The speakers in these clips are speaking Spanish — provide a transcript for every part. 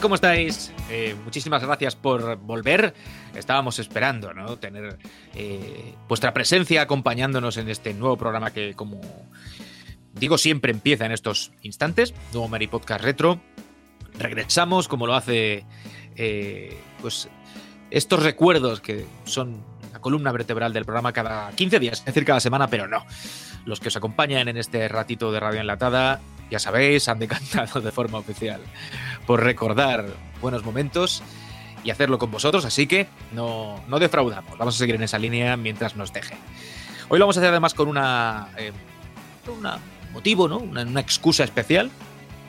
¿Cómo estáis? Eh, muchísimas gracias por volver. Estábamos esperando, ¿no? Tener eh, vuestra presencia acompañándonos en este nuevo programa que, como digo, siempre empieza en estos instantes. Nuevo Mary Podcast Retro. Regresamos, como lo hace, eh, pues, estos recuerdos que son la columna vertebral del programa cada 15 días, es decir, cada semana, pero no. Los que os acompañan en este ratito de radio enlatada, ya sabéis, han decantado de forma oficial por recordar buenos momentos y hacerlo con vosotros, así que no, no defraudamos. Vamos a seguir en esa línea mientras nos dejen. Hoy lo vamos a hacer además con una, eh, una motivo, ¿no? Una, excusa especial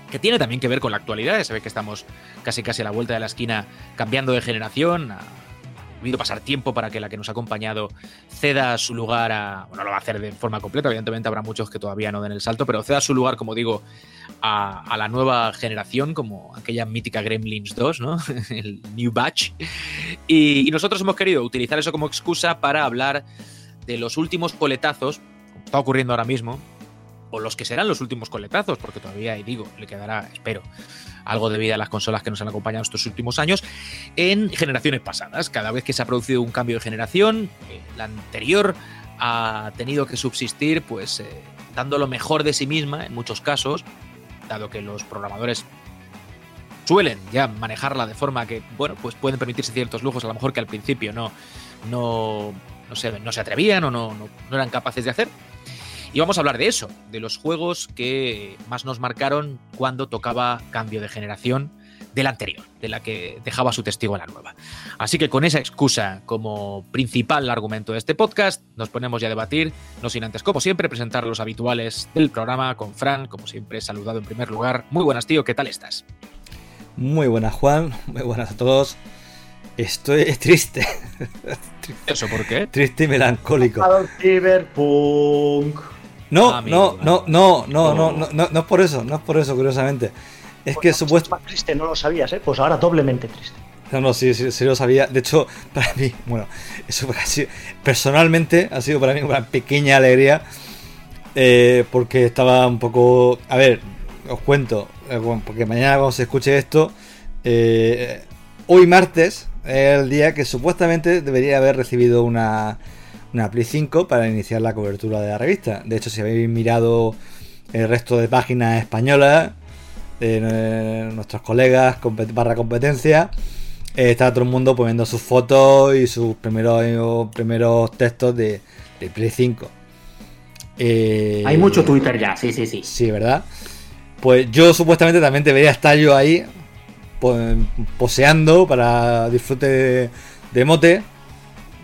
que tiene también que ver con la actualidad. Se ve que estamos casi casi a la vuelta de la esquina cambiando de generación. Debido pasar tiempo para que la que nos ha acompañado ceda su lugar a. Bueno, lo va a hacer de forma completa, evidentemente habrá muchos que todavía no den el salto, pero ceda su lugar, como digo, a, la nueva generación, como aquella mítica Gremlins 2, ¿no? el New Batch. Y, y nosotros hemos querido utilizar eso como excusa para hablar de los últimos coletazos, como está ocurriendo ahora mismo, o los que serán los últimos coletazos, porque todavía, y digo, le quedará, espero, algo de vida a las consolas que nos han acompañado estos últimos años, en generaciones pasadas. Cada vez que se ha producido un cambio de generación, eh, la anterior ha tenido que subsistir, pues, eh, dando lo mejor de sí misma, en muchos casos, dado que los programadores suelen ya manejarla de forma que, bueno, pues pueden permitirse ciertos lujos, a lo mejor que al principio no, no, no, se, no se atrevían o no, no, no eran capaces de hacer. Y vamos a hablar de eso, de los juegos que más nos marcaron cuando tocaba cambio de generación de la anterior, de la que dejaba su testigo en la nueva. Así que con esa excusa como principal argumento de este podcast, nos ponemos ya a debatir, no sin antes, como siempre, presentar los habituales del programa con Fran, como siempre, saludado en primer lugar. Muy buenas, tío, ¿qué tal estás? Muy buenas, Juan, muy buenas a todos. Estoy triste. ¿Eso por qué? Triste y melancólico. Cyberpunk. No, Amigo, no, no, no, no, no, no, no, no es por eso, no es por eso, curiosamente. Es que Pues, supuesto. más triste, no lo sabías, ¿eh? Pues ahora doblemente triste. No, no, sí, sí, sí lo sabía. De hecho, para mí, bueno, eso ha sido- personalmente ha sido para mí una pequeña alegría. eh, porque estaba un poco. A ver, os cuento. eh, bueno, porque mañana cuando se escuche esto. eh, hoy martes es el día que supuestamente debería haber recibido una, una Play 5 para iniciar la cobertura de la revista. De hecho, si habéis mirado el resto de páginas españolas, eh, nuestros colegas compet- barra competencia, eh, está todo el mundo poniendo sus fotos y sus primeros, primeros textos de, de Play 5. Eh, Hay mucho Twitter ya, sí, sí, sí. Sí, ¿verdad? Pues yo supuestamente también debería estar yo ahí po- poseando para disfrute de, de mote.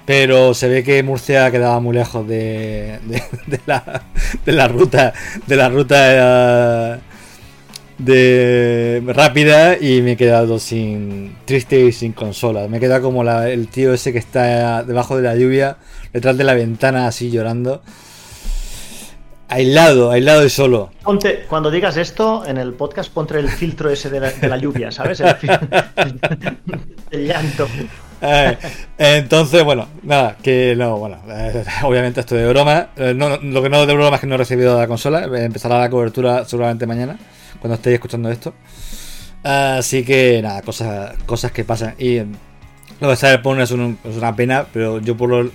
Pero se ve que Murcia quedaba muy lejos de, de- de la, de la ruta de la ruta eh, de rápida y me he quedado sin triste y sin consola. Me he quedado como la- el tío ese que está debajo de la lluvia, detrás de la ventana así llorando. Aislado, aislado y solo. Ponte, cuando digas esto, en el podcast ponte el filtro ese de la, de la lluvia, ¿sabes? El, el llanto. Entonces, bueno, nada, que no, bueno, obviamente esto de broma. Eh, no, lo que no de broma es que no he recibido la consola. Eh, Empezará la cobertura seguramente mañana, cuando estéis escuchando esto. Así que nada, cosas, cosas que pasan. Y eh, lo de Cyberpunk es, un- es una pena, pero yo por lo,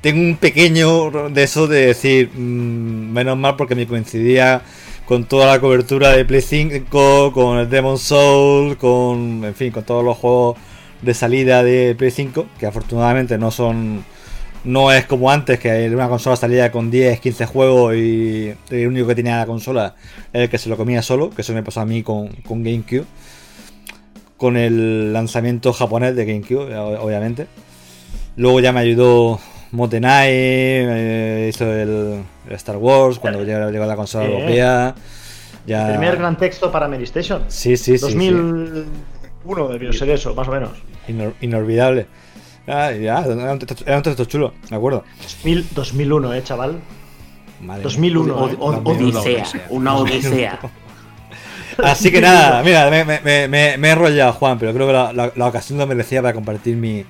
tengo un pequeño de eso de decir, mm, menos mal porque me coincidía con toda la cobertura de Play 5, con el Demon Soul, con, en fin, con todos los juegos de salida de Play 5, que afortunadamente no son no es como antes que una consola salía con 10, 15 juegos y el único que tenía la consola era el que se lo comía solo, que eso me pasó a mí con, con GameCube, con el lanzamiento japonés de GameCube, obviamente. Luego ya me ayudó Motenai, eh, hizo el, el Star Wars cuando llegó, llegó la consola Bien. europea. Ya... El primer gran texto para Mary Station. Sí, sí, sí. 2001 debió ser eso, más o menos. Inor inolvidable. Ah, ya, era un, texto, era un texto chulo, me acuerdo. 2000, 2001, eh, chaval. Madre 2001. O- o- odisea, una odisea. Así que nada, mira, me, me- me- me- me he enrollado, Juan, pero creo que la, la- la ocasión lo merecía para compartir mi,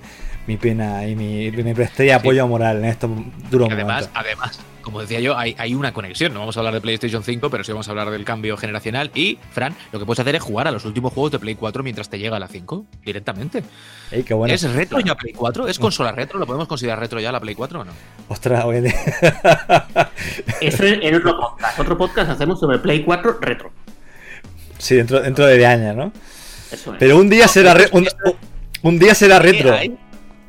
mi pena y mi, mi apoyo moral en estos duros además, momentos. además, como decía yo, hay, hay una conexión. No vamos a hablar de PlayStation 5, pero sí vamos a hablar del cambio generacional. Y, Fran, lo que puedes hacer es jugar a los últimos juegos de Play 4 mientras te llega la 5 directamente. Ey, qué bueno. ¿Es retro ya Play 4? ¿Es consola retro? ¿Lo podemos considerar retro ya la Play 4 o no? Ostras, día- Eso es en otro podcast. Otro podcast hacemos sobre Play 4 retro. Sí, dentro, dentro de años, ¿no? Eso es. Pero un día será re- un, un día será retro.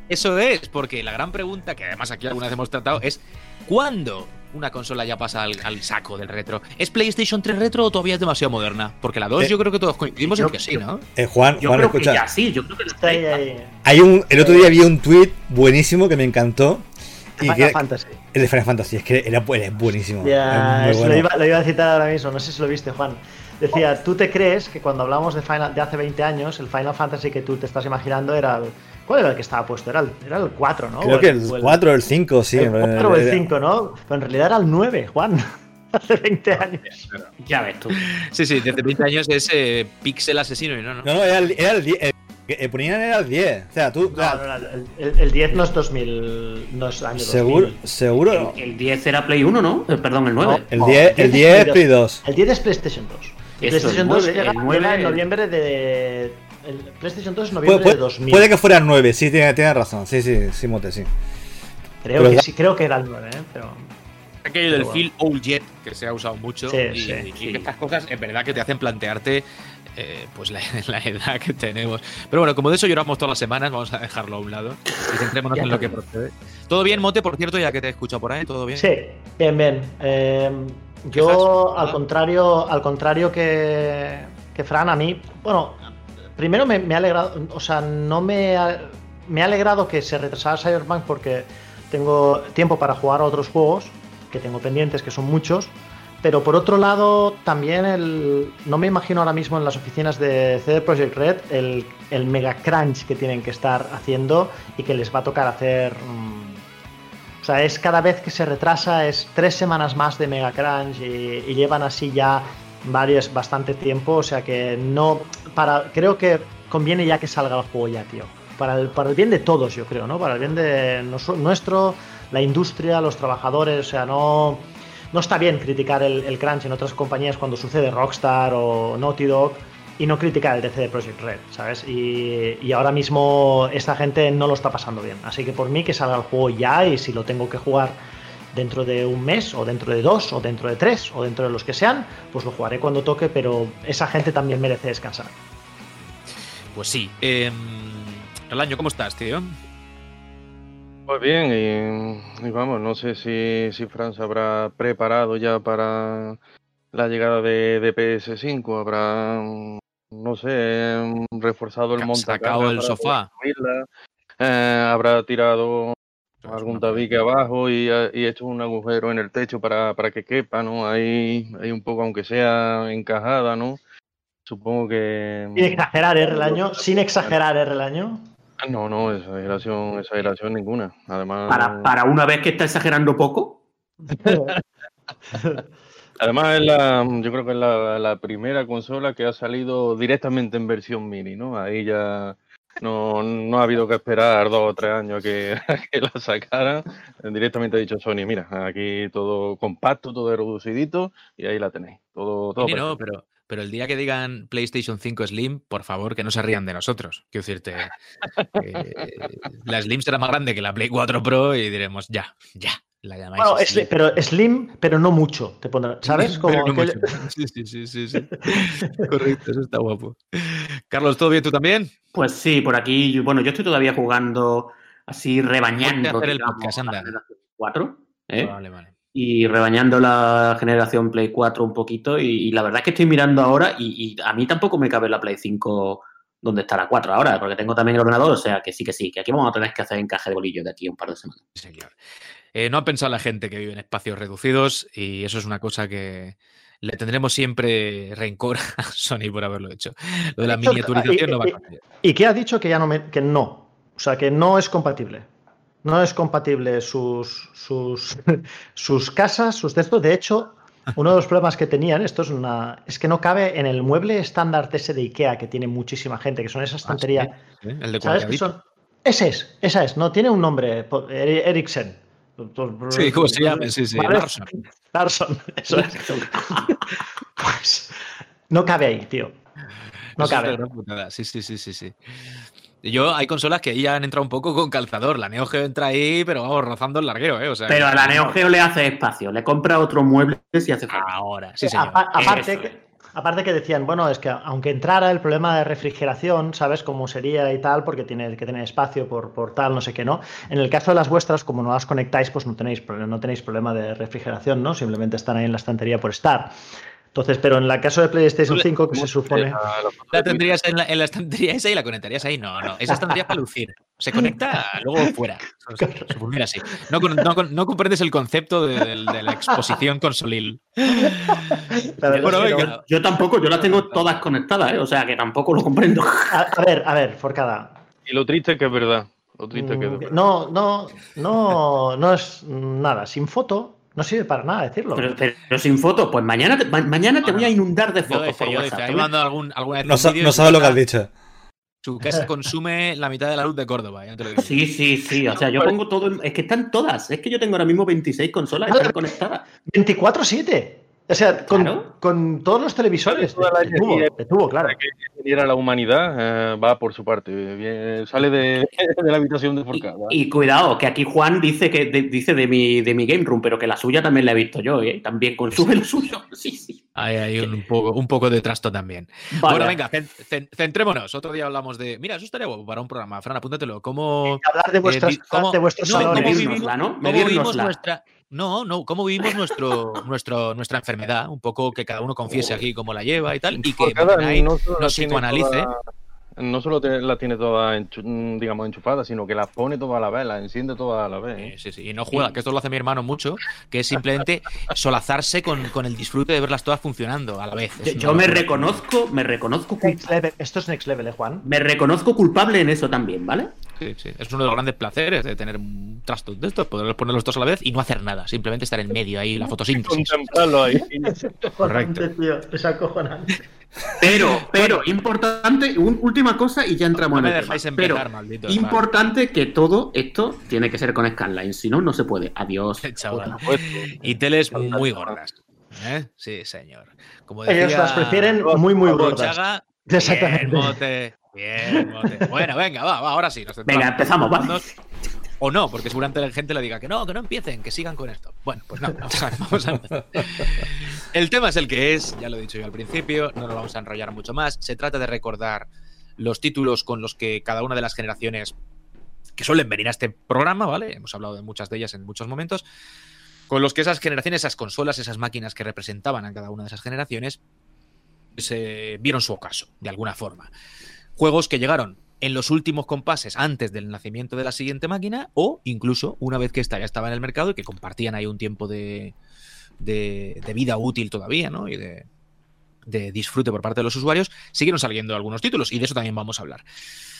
Eso es, porque la gran pregunta, que además aquí alguna vez hemos tratado, es ¿cuándo una consola ya pasa al, al saco del retro? ¿Es PlayStation 3 retro o todavía es demasiado moderna? Porque la 2 Eh, yo creo que todos coincidimos en yo- que sí, ¿no? Eh, Juan, Yo Juan, creo que escucha. ya sí, yo creo que Está ahí, ahí. Hay un, el otro día vi un tweet buenísimo que me encantó. Y Final que, Fantasy. el de Final Fantasy, es que era, era buenísimo. Ya, es es- lo, iba, lo iba a citar ahora mismo, no sé si lo viste, Juan. Decía, ¿tú te crees que cuando hablamos de Final de hace 20 años, el Final Fantasy que tú te estás imaginando era el. ¿Cuál era el que estaba puesto? Era el, era el 4, ¿no? Creo O que el o 4 o el 5, sí. el 4 o el era- 5, ¿no? Pero en realidad era el 9, Juan. hace 20 años. Ya ves tú. Sí, sí, desde 20 años es eh, Pixel asesino y no, no. No, no, era el, era el 10. El, que eh, ponían era el 10. O sea, tú. No, no, no, el, el- el 10 no es 2000, no es año seguro, 2000. seguro. El, el 10 era Play 1, ¿no? Eh, perdón, el 9. El No, 10, el 10 es Play 2. El 10 es PlayStation 2. El Eso, PlayStation el 2 nueve- llega, el nueve- llega en noviembre de. El PlayStation 2 es Puede, noviembre puede- de 2000. puede que fuera el 9, sí, tiene, tiene razón. Sí, sí, sí, Mote, sí. Creo pero que sí, creo que era el 9, ¿eh? Pero. Aquello del bueno. Feel Old Jet que se ha usado mucho Sí, y, sí, y sí. que estas cosas en verdad que te hacen plantearte eh, pues la, la edad que tenemos. Pero bueno, como de eso lloramos todas las semanas, vamos a dejarlo a un lado y centrémonos en lo que procede. ¿Todo bien, Mote? Por cierto, ya que te he escuchado por ahí, ¿todo bien? Sí, bien, bien. Eh, yo, al contrario, al contrario que, que Fran, a mí, bueno, primero me, ha alegrado, o sea, no me ha, me ha alegrado que se retrasara Cyberpunk porque tengo tiempo para jugar a otros juegos que tengo pendientes, que son muchos. Pero por otro lado, también el, no me imagino ahora mismo en las oficinas de CD Projekt Red el, mega crunch que tienen que estar haciendo y que les va a tocar hacer mm, o sea, es cada vez que se retrasa, es tres semanas más de Mega Crunch y llevan así ya varios, bastante tiempo. O sea que no. para Creo que conviene ya que salga el juego ya, tío. Para el, para el bien de todos, yo creo, ¿no? Para el bien de nuestro, la industria, los trabajadores. O sea, no. No está bien criticar el, el crunch en otras compañías cuando sucede Rockstar o Naughty Dog y no criticar el DC de Project Red, ¿sabes? Y, y ahora mismo esta gente no lo está pasando bien. Así que por mí que salga el juego ya y si lo tengo que jugar dentro de un mes o dentro de dos o dentro de tres o dentro de los que sean, pues lo jugaré cuando toque, pero esa gente también merece descansar. Pues sí. Eh, Relaño, ¿cómo estás, tío? Pues bien, y, y vamos, no sé si, si Fran se habrá preparado ya para la llegada de, de PS5, habrá, no sé, mm, reforzado el Ca- montacargas sacado el sofá. eh, habrá tirado algún tabique abajo y, ha- y hecho un agujero en el techo para, para que quepa, ¿no? Ahí, ahí un poco, aunque sea encajada, ¿no? Supongo que... Sin exagerar, ¿eh, Relaño? Sin exagerar, ¿eh, Relaño? Ah, No, no, exageración, exageración ninguna. Además, Para, para una vez que está exagerando poco, Además, es la, yo creo que es la, la primera consola que ha salido directamente en versión mini, ¿no? Ahí ya no, no ha habido que esperar dos o tres años que, la sacaran. Directamente ha dicho Sony, mira, aquí todo compacto, todo reducidito, y ahí la tenéis. Todo, todo Sí, no, perfecto. pero, pero el día que digan PlayStation 5 Slim, por favor, que no se rían de nosotros. Quiero decirte, eh, la Slim será más grande que la Play 4 Pro y diremos, ya, ya, la llamáis Bueno, es- pero slim, pero no mucho, te pondrá, ¿sabes? Como Pero no aquel- mucho. Sí, sí, sí, sí, sí. Correcto, eso está guapo. Carlos, ¿todo bien tú también? pues sí, por aquí, bueno, yo estoy todavía jugando así, rebañando. Hacer el digamos, podcast, la anda. generación 4, ¿eh? Vale, vale. y rebañando la generación Play 4 un poquito. Y, y la verdad es que estoy mirando ahora y, y a mí tampoco me cabe la Play 5 donde la 4 ahora, porque tengo también el ordenador. O sea que sí, que sí, que aquí vamos a tener que hacer encaje de bolillo de aquí a un par de semanas. Señor. Eh, no ha pensado la gente que vive en espacios reducidos y eso es una cosa que le tendremos siempre rencor a Sony por haberlo hecho. Lo de la miniaturización no va a cambiar. ¿Y qué ha dicho que ya no, me, que no? O sea, que no es compatible. No es compatible sus, sus, sus casas, sus textos. De hecho, uno de los problemas que tenían, esto es una. Es que no cabe en el mueble estándar ese de IKEA que tiene muchísima gente, que son esa estantería. Ah, sí, ¿eh? El de ¿Sabes qué son? Ese es, esa es, no, tiene un nombre, Eriksen. Sí, ¿cómo se llama? Sí, sí, Vale. Larson. Larson, eso es. Pues no cabe ahí, tío. No Eso es cabe. Sí, sí, sí, sí, sí. Yo, hay consolas que ya han entrado un poco con calzador. La Neo Geo entra ahí, pero vamos, rozando el larguero, ¿eh? O sea, Pero a la Neo Geo le hace espacio, le compra otros muebles si hace falta. Ahora, sí, señor. Apa- aparte, que, aparte que decían, bueno, es que aunque entrara el problema de refrigeración, ¿sabes cómo sería y tal? Porque tiene que tener espacio por, por tal, no sé qué, ¿no? En el caso de las vuestras, como no las conectáis, pues no tenéis, no tenéis problema de refrigeración, ¿no? Simplemente están ahí en la estantería por estar. Entonces, pero en el caso de PlayStation 5, que se supone... La tendrías en la, en la estantería esa y la conectarías ahí. No, no. Esa estantería es para lucir. Se conecta luego fuera. Se, así. No, comprendes el concepto de, de- de la exposición consolil. Bueno, venga. Yo tampoco, yo las tengo todas conectadas, ¿eh? o sea que tampoco lo comprendo. A, a ver, a ver, Forcada. Y lo triste es que es verdad. Lo triste es que es Mm, verdad. No, no, no, no es nada. Sin foto no sirve para nada decirlo. Pero, pero sin foto, pues mañana te, ma- mañana te voy a inundar de fotos yo ¿eh? mando algún, alguna vez No, sa- no sabes lo que has dicho. Su casa consume la mitad de la luz de Córdoba, ya te lo digo. Sí, sí, sí. O sea, yo pongo todo. en- Es que están todas. Es que yo tengo ahora mismo 26 consolas están conectadas. 24-7. O sea, con, Claro. con todos los televisores. Toda la claro. Que viniera la humanidad, eh, va por su parte. Bien, sale de, de la habitación de Y, Forcada. y cuidado, que aquí Juan dice que de, dice de mi, de mi Game Room, pero que la suya también la he visto yo, ¿eh? También consume lo suyo. Sí, sí. Hay, hay un, poco, un poco de trasto también. Vale. Bueno, venga, cen- cen- centrémonos. Otro día hablamos de. Mira, eso estaría guapo para un programa. Fran, apúntatelo. ¿Cómo, Hablar de vuestras eh, cómo- de vuestros no. ¿cómo vivimos, ¿no? cómo vivimos Medírnosla. nuestra. No, no, cómo vivimos nuestro, nuestro, nuestra enfermedad, un poco que cada uno confiese aquí cómo la lleva y tal, y que Forcada no nos psicoanalice. toda- no solo te- la tiene toda, enchu- mm, digamos, enchufada, sino que la pone toda a la vez, la enciende toda a la vez. ¿eh? Sí, sí, sí. Y no juega, que esto lo hace mi hermano mucho, que es simplemente solazarse con, con el disfrute de verlas todas funcionando a la vez. Yo, Es yo una me reconozco, me reconozco, cul- Next level. Esto es next level, ¿eh, Juan? me reconozco culpable en eso también, ¿vale? Sí, sí. Es uno de los grandes placeres de tener un trasto de estos, poder ponerlos todos a la vez y no hacer nada, simplemente estar en medio ahí, la fotosíntesis. Contemplarlo ahí. Correcto. Tío, es acojonante. Pero, pero, importante, un- última cosa y ya entramos No me en el dejáis tema. empezar, Pero, maldito. importante que todo esto tiene que ser con Scanline, si no, no se puede. Adiós. Chaval. Y teles muy gordas. ¿eh? Sí, señor. Como Ellos las prefieren muy, muy gordas. Chaga, Exactamente. Bien, mote. Bueno, venga, va, va, ahora sí. nos Venga, empezamos, va. O no, porque seguramente la gente le diga que no, que no empiecen, que sigan con esto. Bueno, pues no, vamos a, vamos a empezar. El tema es el que es, ya lo he dicho yo al principio, no nos vamos a enrollar mucho más. Se trata de recordar los títulos con los que cada una de las generaciones que suelen venir a este programa, ¿vale? Hemos hablado de muchas de ellas en muchos momentos, con los que esas generaciones, esas consolas, esas máquinas que representaban a cada una de esas generaciones, se vieron su ocaso, de alguna forma. Juegos que llegaron en los últimos compases antes del nacimiento de la siguiente máquina o incluso una vez que esta ya estaba en el mercado y que compartían ahí un tiempo de, de, de vida útil todavía, ¿no? Y de, de disfrute por parte de los usuarios, siguieron saliendo algunos títulos y de eso también vamos a hablar.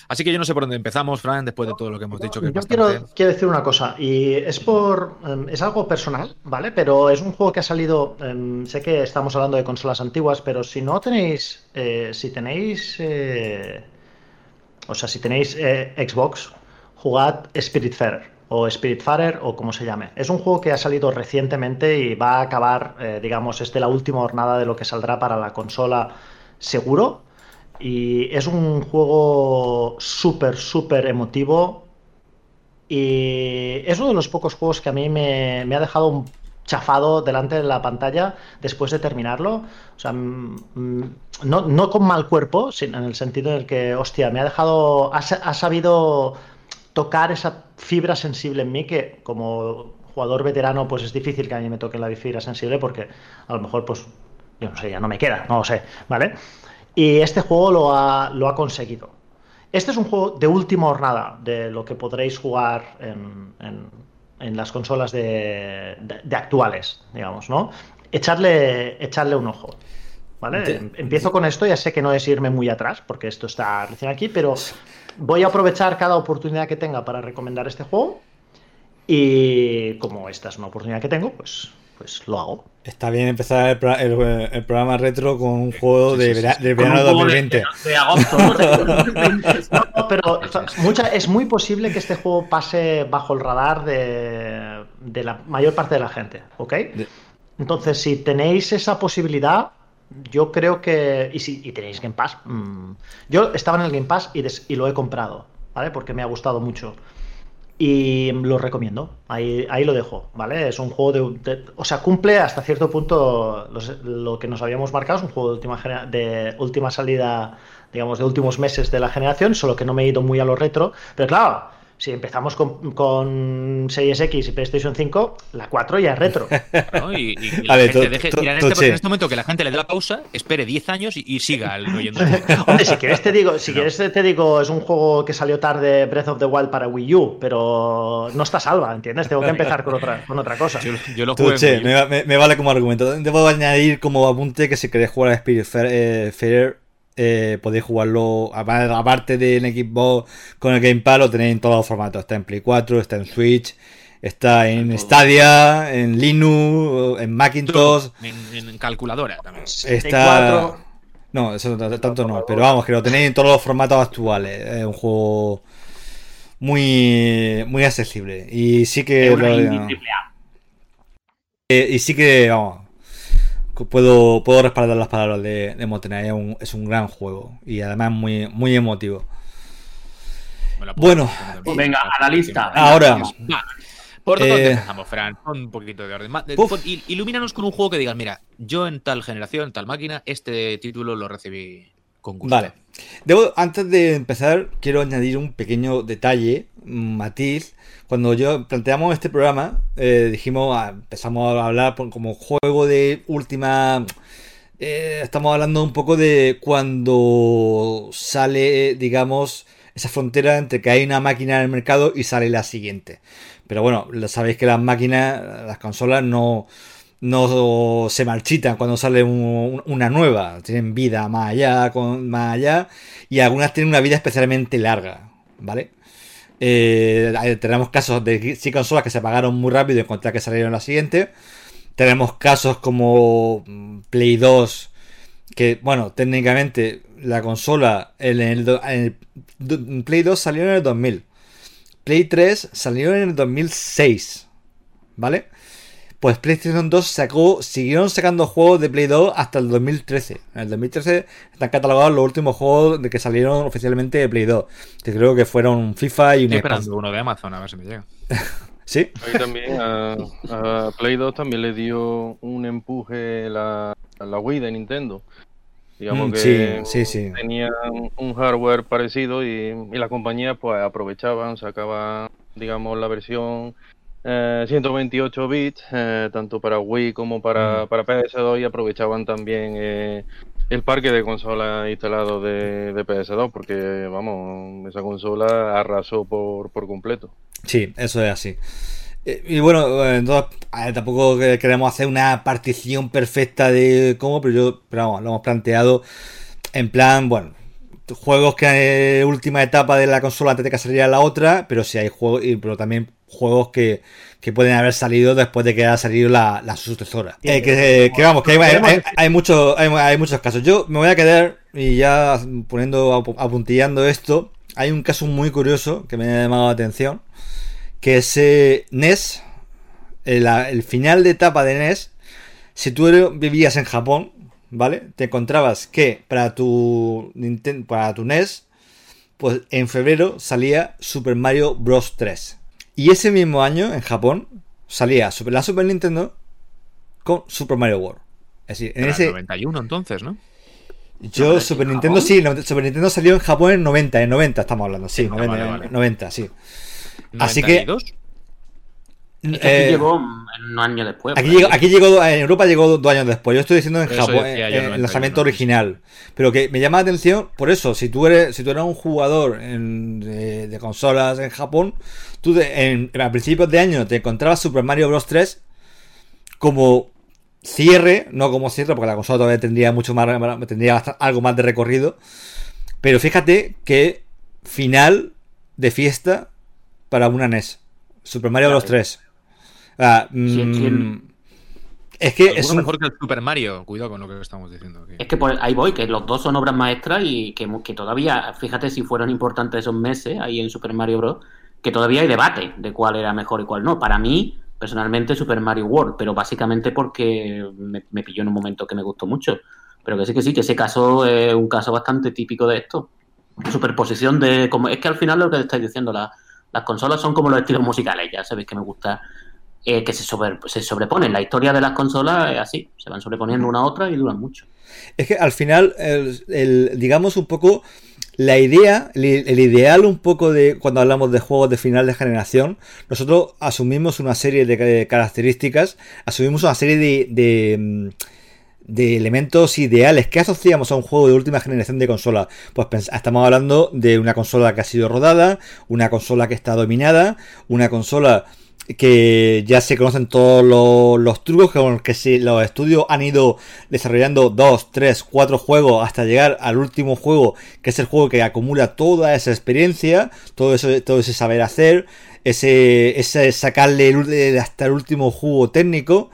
Así que yo no sé por dónde empezamos, Fran, después de todo lo que hemos dicho. Que Yo bastante... quiero, quiero decir una cosa, y es por. em, es algo personal, ¿vale? Pero es un juego que ha salido. em, sé que estamos hablando de consolas antiguas, pero si no tenéis. eh, si tenéis. eh, o sea, si tenéis eh, Xbox, jugad Spiritfarer o Spiritfarer o como se llame. Es un juego que ha salido recientemente y va a acabar, eh, digamos, es de la última jornada de lo que saldrá para la consola seguro. Y es un juego súper, súper emotivo. Y es uno de los pocos juegos que a mí me, me ha dejado un chafado delante de la pantalla después de terminarlo. O sea, mm, mm, no, no con mal cuerpo, sino en el sentido en el que, hostia, me ha dejado. Ha, ha sabido tocar esa fibra sensible en mí que, como jugador veterano, pues es difícil que a mí me toque la fibra sensible porque a lo mejor, pues, yo no sé, ya no me queda, no lo sé, ¿vale? Y este juego lo ha, lo ha conseguido. Este es un juego de última jornada de lo que podréis jugar en, en- las consolas de, de- de actuales, digamos, ¿no? Echarle, echarle un ojo. ¿Vale? Te- Em- Empiezo con esto, ya sé que no es irme muy atrás, porque esto está recién aquí, pero voy a aprovechar cada oportunidad que tenga para recomendar este juego. Y como esta es una oportunidad que tengo, pues, pues lo hago. Está bien empezar el, el programa retro con un juego Sí, de, vera- de verano juego de, 2020. de- de agosto. ¿no? No, pero mucha- es muy posible que este juego pase bajo el radar de, de la mayor parte de la gente, Entonces, si tenéis esa posibilidad, yo creo que... Y si y tenéis Game Pass, mm, yo estaba en el Game Pass y, des- y lo he comprado, ¿vale? Porque me ha gustado mucho. Y lo recomiendo, ahí, ahí lo dejo, ¿vale? Es un juego de, O sea, cumple hasta cierto punto lo que nos habíamos marcado, es un juego de última, de última salida, digamos, de últimos meses de la generación, solo que no me he ido muy a lo retro. Pero claro, si empezamos con, con Series X y PlayStation 5, la 4 ya es retro. ¿no? Y, y que la Vale, gente to- deje- to- mira, en, este, en este momento que la gente le dé la pausa, espere 10 años y, y siga el- oyendo. Hombre, si quieres te digo, si No. quieres te digo, es un juego que salió tarde Breath of the Wild para Wii U, pero no está salva, ¿entiendes? Tengo que empezar con otra, con otra cosa. Yo, yo lo me, va- me- me vale como argumento. Debo añadir como apunte que si queréis jugar a Spirit Fair, eh, Fair, eh, podéis jugarlo apa- aparte de en Xbox con el Gamepad, lo tenéis en todos los formatos. Está en Play 4, está en Switch, está en todo. Stadia, en Linux, en Macintosh. En, en calculadora también. Está. 4. No, eso tanto no, pero vamos, que lo tenéis en todos los formatos actuales. Es un juego muy muy accesible. Y sí que. Lo- eh, y sí que, vamos, que puedo, puedo respaldar las palabras de, de Montenegro. Es un, es un gran juego y además muy, muy emotivo. Bueno. Venga, a la lista. Ahora. ¿Por dónde Eh, empezamos, Fran? Un poquito de orden. Uf. ilumínanos con un juego que digas, mira, yo en tal generación, tal máquina, este título lo recibí con gusto. Vale. Debo, antes de empezar, quiero añadir un pequeño detalle, matiz. Cuando yo planteamos este programa, eh, dijimos, ah, empezamos a hablar como juego de última. eh, estamos hablando un poco de cuando sale, digamos, esa frontera entre que hay una máquina en el mercado y sale la siguiente. Pero bueno, sabéis que las máquinas, las consolas no, no se marchitan cuando sale un- una nueva. Tienen vida más allá, más allá. Y algunas tienen una vida especialmente larga. ¿Vale? Eh, tenemos casos de sí consolas que se apagaron muy rápido y encontrar que salieron la siguiente. Tenemos casos como mm, Play 2, que, bueno, técnicamente la consola en el, en Play 2 salió en el 2000. Play 3 salió en el 2006. ¿Vale? Pues PlayStation 2 sacó, siguieron sacando juegos de Play 2 hasta el 2013. En el 2013 están catalogados los últimos juegos de que salieron oficialmente de Play 2. Que creo que fueron FIFA y un Estoy esperando uno de Amazon a ver si me llega. ¿Sí? Ahí también a, a Play 2 también le dio un empuje la, la Wii de Nintendo. Digamos Mm, que sí, sí, sí. tenían un hardware parecido y, y las compañías pues aprovechaban, sacaban, digamos, la versión eh, 128 bits, eh, tanto para Wii como para, Mm. para PS2 y aprovechaban también eh, el parque de consolas instalado de, de PS2 porque, vamos, esa consola arrasó por, por completo. Sí, eso es así. Eh, Y bueno, eh, entonces, tampoco que- queremos hacer una partición perfecta de cómo, pero yo, pero vamos, lo hemos planteado en plan, bueno, juegos que eh, última etapa de la consola antes de que saliera la otra, pero sí hay juegos, pero también juegos que, que pueden haber salido después de que haya salido la, la sucesora. Eh, que, que vamos, que hay, hay- hay muchos, hay, hay muchos casos. Yo me voy a quedar, y ya poniendo, apu- apuntillando esto, hay un caso muy curioso que me ha llamado la atención que es eh, NES, el, el final de etapa de NES, si tú vivías en Japón, ¿vale? Te encontrabas que para tu, para tu NES, pues en febrero salía Super Mario Bros. 3. Y ese mismo año, en Japón, salía la Super Nintendo con Super Mario World. Es decir, en Era ese, 91 entonces, ¿no? yo, Super Nintendo, sí, no- Super Nintendo salió en Japón en 90, en 90 estamos hablando, sí, Ah, 90, vale, vale. 90, sí. Así que- 92. Es que aquí Eh, llegó un año después. Aquí llegó, aquí llegó, en Europa llegó dos años después. Yo estoy diciendo en Japón, en el 91, lanzamiento original. Pero que me llama la atención, por eso, si tú eres, si tú eras un jugador en- de, de consolas en Japón, tú de- en, a principios de año te encontrabas Super Mario Bros. 3 como cierre, no como cierre, porque la consola todavía tendría mucho más, tendría algo más de recorrido. Pero fíjate que final de fiesta para una NES. Super Mario Bros. 3. Ah, Sí, es que- mm, es que es Alguno un, mejor que el Super Mario. Cuidado con lo que estamos diciendo. aquí. Es que por ahí voy, que los dos son obras maestras y que, que todavía, fíjate si fueron importantes esos meses ahí en Super Mario Bros., que todavía hay debate de cuál era mejor y cuál no. Para mí, personalmente, Super Mario World, pero básicamente porque me, me pilló en un momento que me gustó mucho. Pero que sí, que sí, que ese caso es un caso bastante típico de esto. Superposición de... como Es que al final lo que estáis diciendo, la- las consolas son como los estilos musicales, ya sabéis que me gusta eh, que se, sobre- se sobreponen. La historia de las consolas es así, se van sobreponiendo una a otra y duran mucho. Es que al final, el, digamos un poco, la idea, el, ideal un poco de cuando hablamos de juegos de final de generación, nosotros asumimos una serie de, características, asumimos una serie de, de, de elementos ideales que asociamos a un juego de última generación de consola. Pues estamos hablando de una consola que ha sido rodada, una consola que está dominada, una consola que ya se conocen todos los, trucos con los que los estudios han ido desarrollando 2, 3, 4 juegos hasta llegar al último juego, que es el juego que acumula toda esa experiencia, todo, eso, todo ese saber hacer, ese, ese sacarle el hasta el último juego técnico.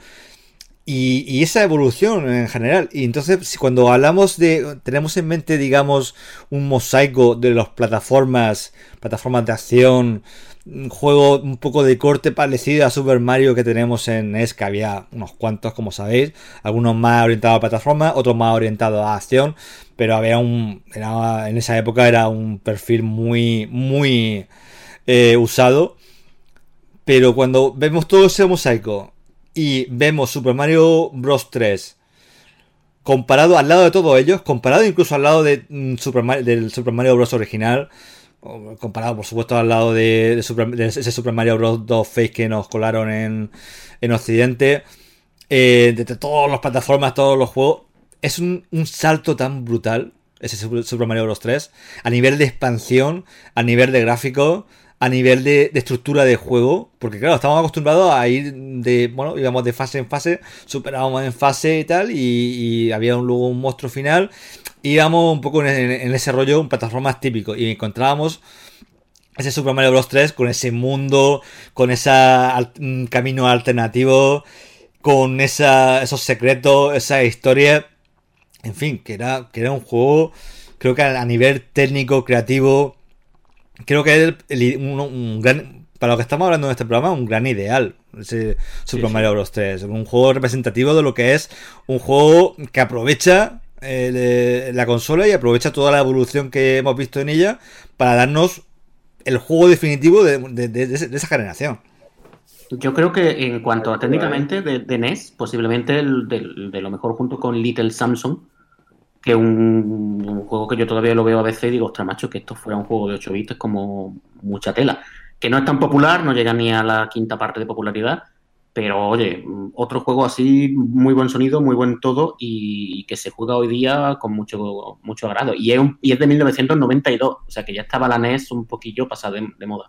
Y, y esa evolución en general. Y entonces, si cuando hablamos de. Tenemos en mente, digamos, un mosaico de las plataformas, plataformas de acción, un juego un poco de corte parecido a Super Mario que tenemos en NES, que había unos cuantos, como sabéis, algunos más orientados a plataforma, otros más orientados a acción, pero había un. era- en esa época era un perfil muy, muy eh, usado. Pero cuando vemos todo ese mosaico y vemos Super Mario Bros. 3 comparado al lado de todos ellos, comparado incluso al lado de, mm, Super del Super Mario Bros. original, comparado por supuesto al lado de, ese Super Mario Bros. 2 Face que nos colaron en, en Occidente, eh, de, de todas las plataformas, todos los juegos, es un, un salto tan brutal ese Super, Mario Bros. 3 a nivel de expansión, a nivel de gráfico, a nivel de, de estructura de juego, porque claro, estamos acostumbrados a ir de, bueno, íbamos de fase en fase, superábamos en fase y tal, y, y había un, luego un monstruo final, íbamos un poco en, en- en ese rollo, un plataformas típico, y encontrábamos ese Super Mario Bros. 3 con ese mundo, con ese camino alternativo, con esa, esos secretos, esa historia, en fin, que era, que era un juego, creo que a, a nivel técnico, creativo, creo que es el- el- un, un gran, para lo que estamos hablando en este programa, un gran ideal. Ese Super sí. Mario Bros. 3. Un juego representativo de lo que es un juego que aprovecha eh, la consola y aprovecha toda la evolución que hemos visto en ella para darnos el juego definitivo de, esa generación. Yo creo que en cuanto a técnicamente de, NES, posiblemente el, de lo mejor junto con Little Samsung, que un, un juego que yo todavía lo veo a veces y digo, ostras, macho, que esto fuera un juego de 8 bits es como mucha tela. Que no es tan popular, no llega ni a la quinta parte de popularidad, pero oye, otro juego así, muy buen sonido, muy buen todo y, que se juega hoy día con mucho, mucho agrado. Y es, un- y es de 1992, o sea que ya estaba la NES un poquillo pasada de- moda.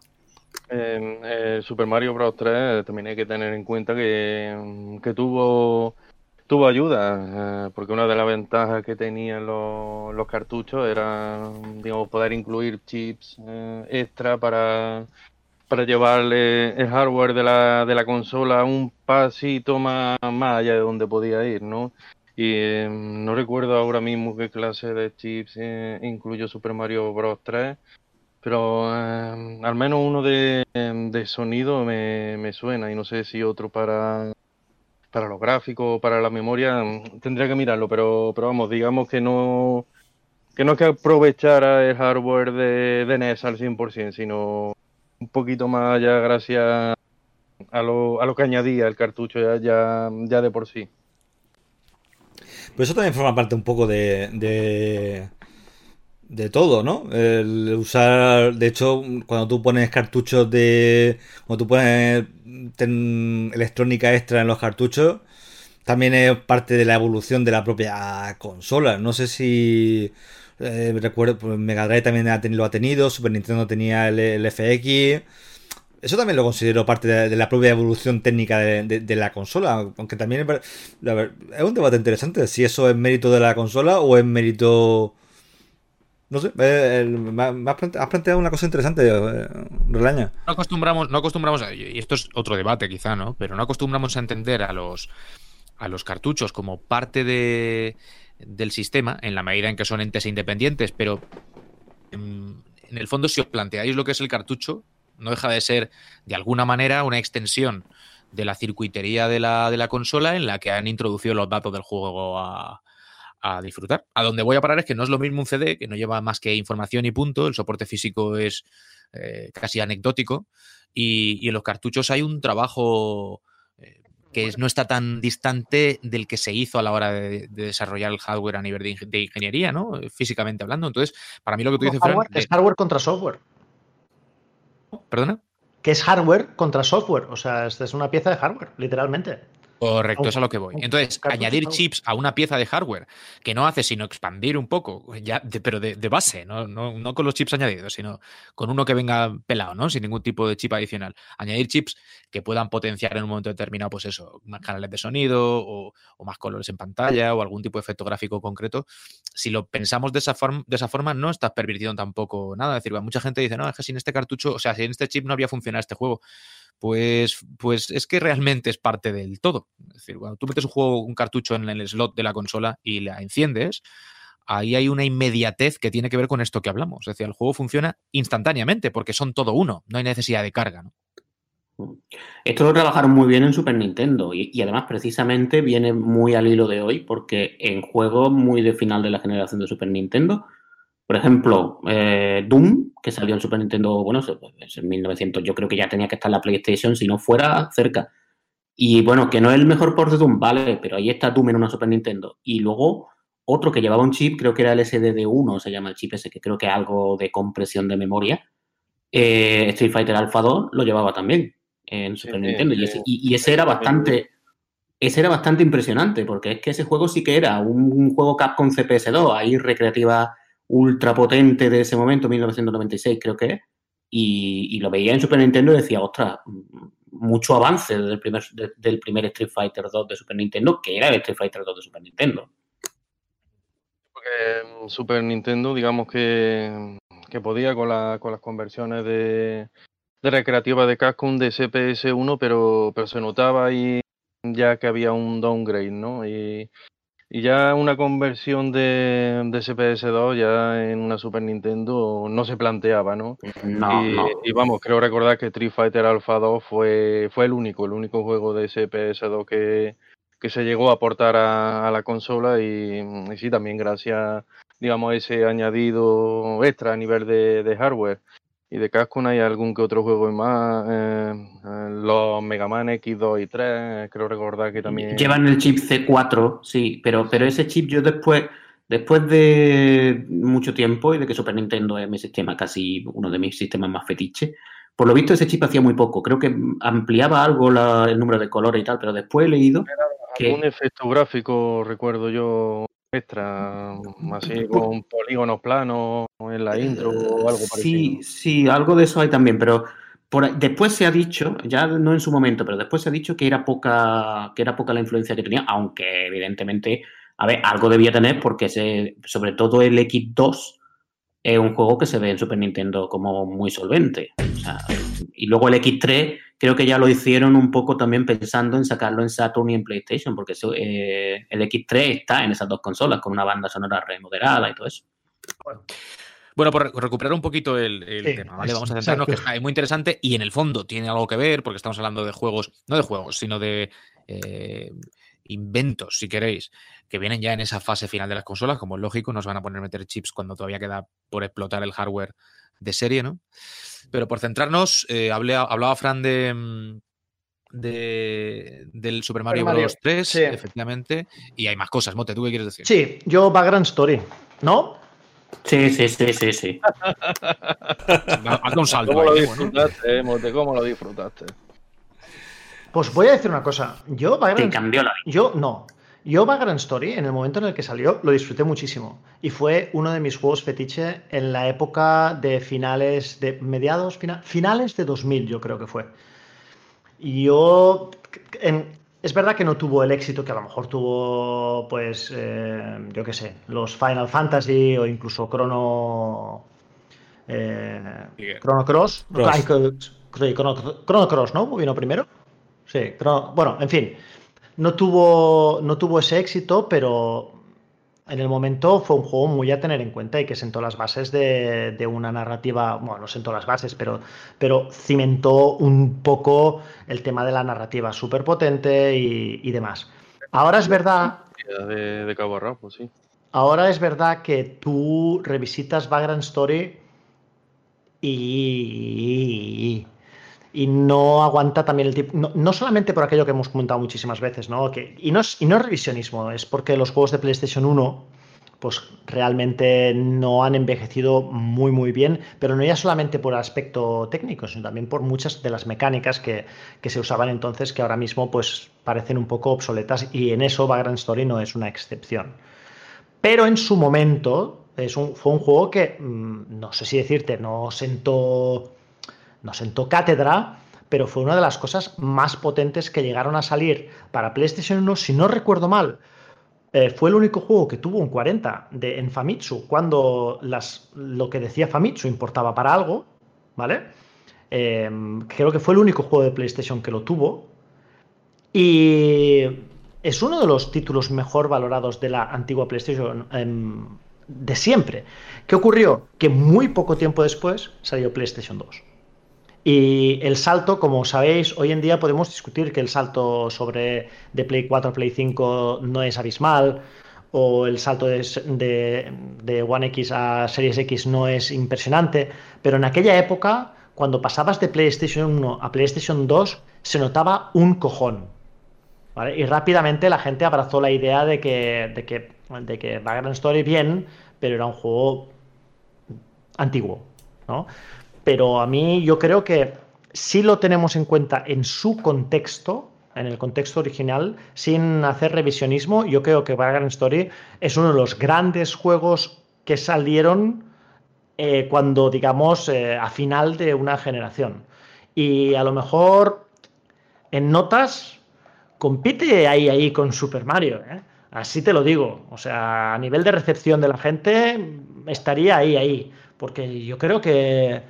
Eh, eh, Super Mario Bros. 3 también hay que tener en cuenta que, tuvo tuvo ayuda, eh, porque una de las ventajas que tenían los, cartuchos era, poder incluir chips eh, extra para, para llevarle el hardware de la, de la consola un pasito más, más allá de donde podía ir, ¿no? Y eh, no recuerdo ahora mismo qué clase de chips eh, incluyó Super Mario Bros. 3. Pero eh, al menos uno de, de sonido me, me suena y no sé si otro para, para los gráficos, para la memoria, tendría que mirarlo, pero, pero vamos, digamos que no que no es que aprovechara el hardware de, de NES al 100%, sino un poquito más allá gracias a lo, a lo que añadía el cartucho ya, ya, ya de por sí. Pero eso también forma parte un poco de, de, de todo, ¿no? El usar, de hecho, cuando tú pones cartuchos de, cuando tú pones electrónica extra en los cartuchos, también es parte de la evolución de la propia consola. No sé si eh, recuerdo, pues Mega Drive también lo ha tenido, Super Nintendo tenía el, FX. Eso también lo considero parte de, la propia evolución técnica de, la consola, aunque también es un debate interesante si eso es mérito de la consola o es mérito... No sé, has planteado una cosa interesante, eh, Relaña. No acostumbramos, no acostumbramos, y esto es otro debate quizá, ¿no? Pero no acostumbramos a entender a los, a los cartuchos como parte de, del sistema, en la medida en que son entes independientes, pero en, el fondo, si os planteáis lo que es el cartucho, no deja de ser, de alguna manera, una extensión de la circuitería de la, de la consola en la que han introducido los datos del juego a, a disfrutar. A donde voy a parar es que no es lo mismo un CD, que no lleva más que información y punto, el soporte físico es eh, casi anecdótico, y, en los cartuchos hay un trabajo que no está tan distante del que se hizo a la hora de, desarrollar el hardware a nivel de, ingeniería, ¿no? Físicamente hablando. Entonces, para mí lo que tú dices, Fran, Es hardware contra software. ¿Perdona? Que es hardware contra software. O sea, es una pieza de hardware, literalmente. Correcto, es a lo que voy. Entonces, añadir chips a una pieza de hardware que no hace sino expandir un poco, ya, pero de, base, ¿no? No, con los chips añadidos, sino con uno que venga pelado, ¿no? Sin ningún tipo de chip adicional. Añadir chips que puedan potenciar en un momento determinado, pues eso, más canales de sonido o, más colores en pantalla o algún tipo de efecto gráfico concreto. Si lo pensamos de esa, forma, de esa forma, no estás pervirtiendo tampoco nada. Es decir, mucha gente dice, no, es que sin este cartucho, o sea, sin este chip no había funcionado este juego pues, pues es que realmente es parte del todo. Es decir, cuando tú metes un juego, un cartucho en el slot de la consola y la enciendes, ahí hay una inmediatez que tiene que ver con esto que hablamos. Es decir, el juego funciona instantáneamente porque son todo uno, no hay necesidad de carga. ¿no? Esto lo trabajaron muy bien en Super Nintendo y, y, además precisamente viene muy al hilo de hoy porque en juegos muy de final de la generación de Super Nintendo por ejemplo, eh, Doom, que salió en Super Nintendo, bueno, en 1900, yo creo que ya tenía que estar en la PlayStation, si no fuera cerca. Y bueno, que no es el mejor port de Doom, vale, pero ahí está Doom en una Super Nintendo. Y luego otro que llevaba un chip, creo que era el SDD1, se llama el chip ese, que creo que es algo de compresión de memoria. Eh, Street Fighter Alpha 2 lo llevaba también en Super Nintendo. y, ese, era bastante ese era bastante impresionante, porque es que ese juego sí que era un, juego Capcom CPS2, ahí recreativa ultra potente de ese momento, 1996 creo que es, y, lo veía en Super Nintendo y decía, ostras, mucho avance del primer, del primer Street Fighter 2 de Super Nintendo, que era el Street Fighter 2 de Super Nintendo. Porque Super Nintendo, digamos que, podía con, con las conversiones de, de recreativa de Capcom de CPS1, pero, pero se notaba ahí ya que había un downgrade, ¿no? Y, y ya una conversión de, de CPS2 ya en una Super Nintendo no se planteaba, ¿no? No, y, no. y vamos, creo recordar que Street Fighter Alpha 2 fue, fue el único, el único juego de CPS2 que, que se llegó a aportar a, a la consola y, y, sí, también gracias, digamos, a ese añadido extra a nivel de, de hardware y de Cascon hay algún que otro juego más. Eh, eh, los Mega Man X2 y 3, creo recordar que también. Llevan el chip C4, sí, pero, pero ese chip yo después, después de mucho tiempo y de que Super Nintendo es mi sistema, casi uno de mis sistemas más fetiche, por lo visto ese chip hacía muy poco. Creo que ampliaba algo la, el número de colores y tal, pero después he leído. Era algún efecto gráfico, recuerdo yo, extra, así con polígonos planos en la intro o algo parecido. Sí, sí, algo de eso hay también, pero por, después se ha dicho, ya no en su momento, pero después se ha dicho que era poca, que era poca la influencia que tenía, aunque evidentemente, a ver, algo debía tener porque se, sobre todo el X2 es un juego que se ve en Super Nintendo como muy solvente. O sea, y luego el X3 creo que ya lo hicieron un poco también pensando en sacarlo en Saturn y en PlayStation, porque eso, eh, el X3 está en esas dos consolas con una banda sonora remodelada y todo eso. Bueno, por recuperar un poquito el, el sí, tema, ¿vale? Vamos a centrarnos, que es muy interesante y en el fondo tiene algo que ver, porque estamos hablando de juegos, no de juegos, sino de eh, inventos, si queréis, que vienen ya en esa fase final de las consolas, como es lógico, nos van a poner a meter chips cuando todavía queda por explotar el hardware de serie, ¿no? Pero por centrarnos, eh, hablé, hablaba Fran de, mm, de, del Super Mario, Mario. Bros. 3, sí. efectivamente, y hay más cosas. Mote, ¿tú qué quieres decir? Sí, yo background story, ¿no? Sí, sí, sí, sí, sí. Haz un salto. ¿Cómo lo ahí, bueno. disfrutaste, eh, Mote? ¿Cómo lo disfrutaste? Pues voy a decir una cosa. Yo, Te Vagrant, cambió la vida. yo no. Yo Vagrant Story, en el momento en el que salió, lo disfruté muchísimo. Y fue uno de mis juegos fetiche en la época de finales, de mediados, fina- finales de 2000, yo creo que fue. Y yo, en- es verdad que no tuvo el éxito que a lo mejor tuvo, pues, eh, yo qué sé, los Final Fantasy o incluso Chrono, eh. Chrono Cross. Cross. Ay, Chrono, Chrono- Chrono Cross, ¿no? ¿Vino primero? Sí, Chrono- bueno, en fin, no tuvo, no tuvo ese éxito, pero en el momento fue un juego muy a tener en cuenta y que sentó las bases de, de una narrativa, bueno, no sentó las bases, pero, pero cimentó un poco el tema de la narrativa súper potente y, y demás. Ahora es verdad De, de Cabo Rapo, sí. Ahora es verdad que tú revisitas Vagrant Story y, y no aguanta también el tipo. No, no solamente por aquello que hemos comentado muchísimas veces, ¿no? Y, no es, y no es revisionismo, es porque los juegos de PlayStation 1 pues realmente no han envejecido muy muy bien, pero no ya solamente por aspecto técnico, sino también por muchas de las mecánicas que, que se usaban entonces que ahora mismo pues parecen un poco obsoletas y en eso Vagrant Story no es una excepción. Pero en su momento es un, fue un juego que, mm, no sé si decirte, no sentó, no sentó cátedra, pero fue una de las cosas más potentes que llegaron a salir para PlayStation 1, si no recuerdo mal. eh, fue el único juego que tuvo un 40 de, en Famitsu cuando las, lo que decía Famitsu importaba para algo, ¿vale? Eh, creo que fue el único juego de PlayStation que lo tuvo. Y es uno de los títulos mejor valorados de la antigua PlayStation em, de siempre. ¿Qué ocurrió? Que muy poco tiempo después salió PlayStation 2. Y el salto, como sabéis, hoy en día podemos discutir que el salto sobre de Play 4 a Play 5 no es abismal, o el salto de, de, One X a Series X no es impresionante, pero en aquella época, cuando pasabas de PlayStation 1 a PlayStation 2, se notaba un cojón. ¿vale? Y rápidamente la gente abrazó la idea de que, de que, de que Vagrant Story bien, pero era un juego antiguo, ¿no? Pero a mí yo creo que si lo tenemos en cuenta en su contexto, en el contexto original, sin hacer revisionismo, yo creo que Vagrant Story es uno de los grandes juegos que salieron eh, cuando, digamos, eh, a final de una generación. Y a lo mejor en notas compite ahí, ahí con Super Mario, ¿eh? Así te lo digo. O sea, a nivel de recepción de la gente, estaría ahí, ahí. Porque yo creo que,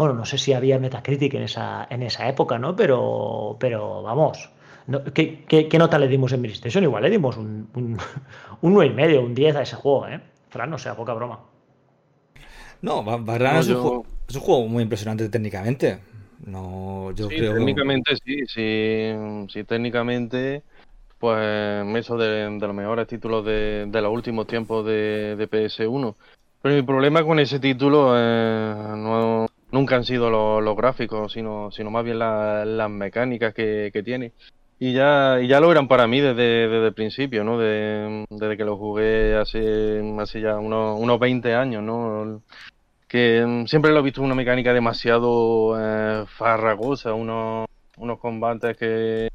bueno, no sé si había Metacritic en esa, en esa época, ¿no? Pero, pero vamos. No, ¿qué, qué, qué nota le dimos en PlayStation? Igual le dimos un, un, un 9,5, un 10 a ese juego, ¿eh? Fran, o sea, poca broma. No, Vagrant No, es, un yo- juego, es un juego muy impresionante técnicamente. No, yo Sí, creo técnicamente sí, sí, sí, técnicamente, pues eso de, de los mejores títulos de, de los últimos tiempos de, de PS1. Pero mi problema con ese título eh, no, nunca han sido los, los gráficos, sino, sino más bien la- las mecánicas que, que tiene. Y ya, y ya lo eran para mí desde, desde el principio, ¿no? De- desde que lo jugué hace, hace ya unos, unos 20 años, ¿no? que siempre lo he visto una mecánica demasiado eh, farragosa, unos, unos combates que,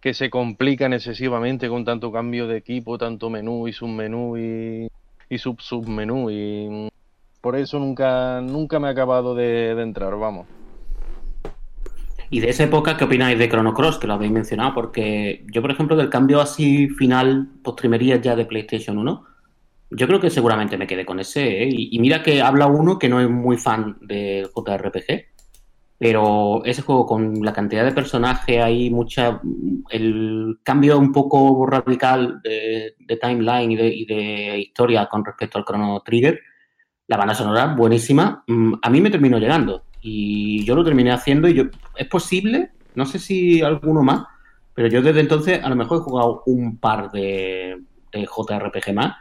que se complican excesivamente con tanto cambio de equipo, tanto menú y submenú y, y sub submenú y por eso nunca nunca me ha acabado de, entrar, vamos. Y de esa época, ¿qué opináis de Chrono Cross? Que lo habéis mencionado, porque yo, por ejemplo, del cambio así final, postrimería ya de PlayStation 1, yo creo que seguramente me quedé con ese. ¿eh? Y, mira que habla uno que no es muy fan de JRPG, pero ese juego con la cantidad de personajes, hay mucha. El cambio un poco radical de, timeline y de historia con respecto al Chrono Trigger, la banda sonora buenísima, mm, a mí me terminó llegando. Y yo lo terminé haciendo y yo, es posible, no sé si alguno más, pero yo desde entonces a lo mejor he jugado un par de, de JRPG más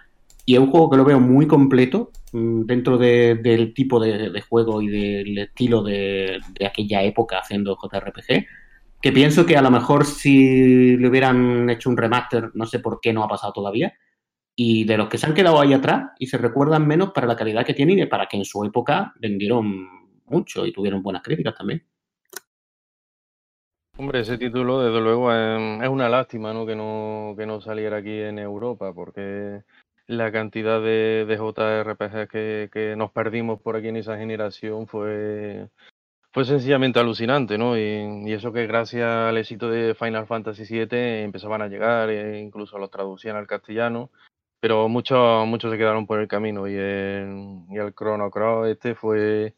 y es un juego que lo veo muy completo mm, dentro de- del tipo de, de juego y del estilo de, de aquella época haciendo JRPG, que pienso que a lo mejor si le hubieran hecho un remaster, no sé por qué no ha pasado todavía, y de los que se han quedado ahí atrás y se recuerdan menos para la calidad que tienen y para que en su época vendieron mucho y tuvieron buenas críticas también. Hombre, ese título, desde luego, es, una lástima ¿no? Que, no, que no saliera aquí en Europa, porque la cantidad de, de JRPGs que, nos perdimos por aquí en esa generación fue, fue sencillamente alucinante, ¿no? Y, eso que gracias al éxito de Final Fantasy VII empezaban a llegar, e incluso los traducían al castellano, pero muchos muchos se quedaron por el camino y el, y el Chrono Cross este fue,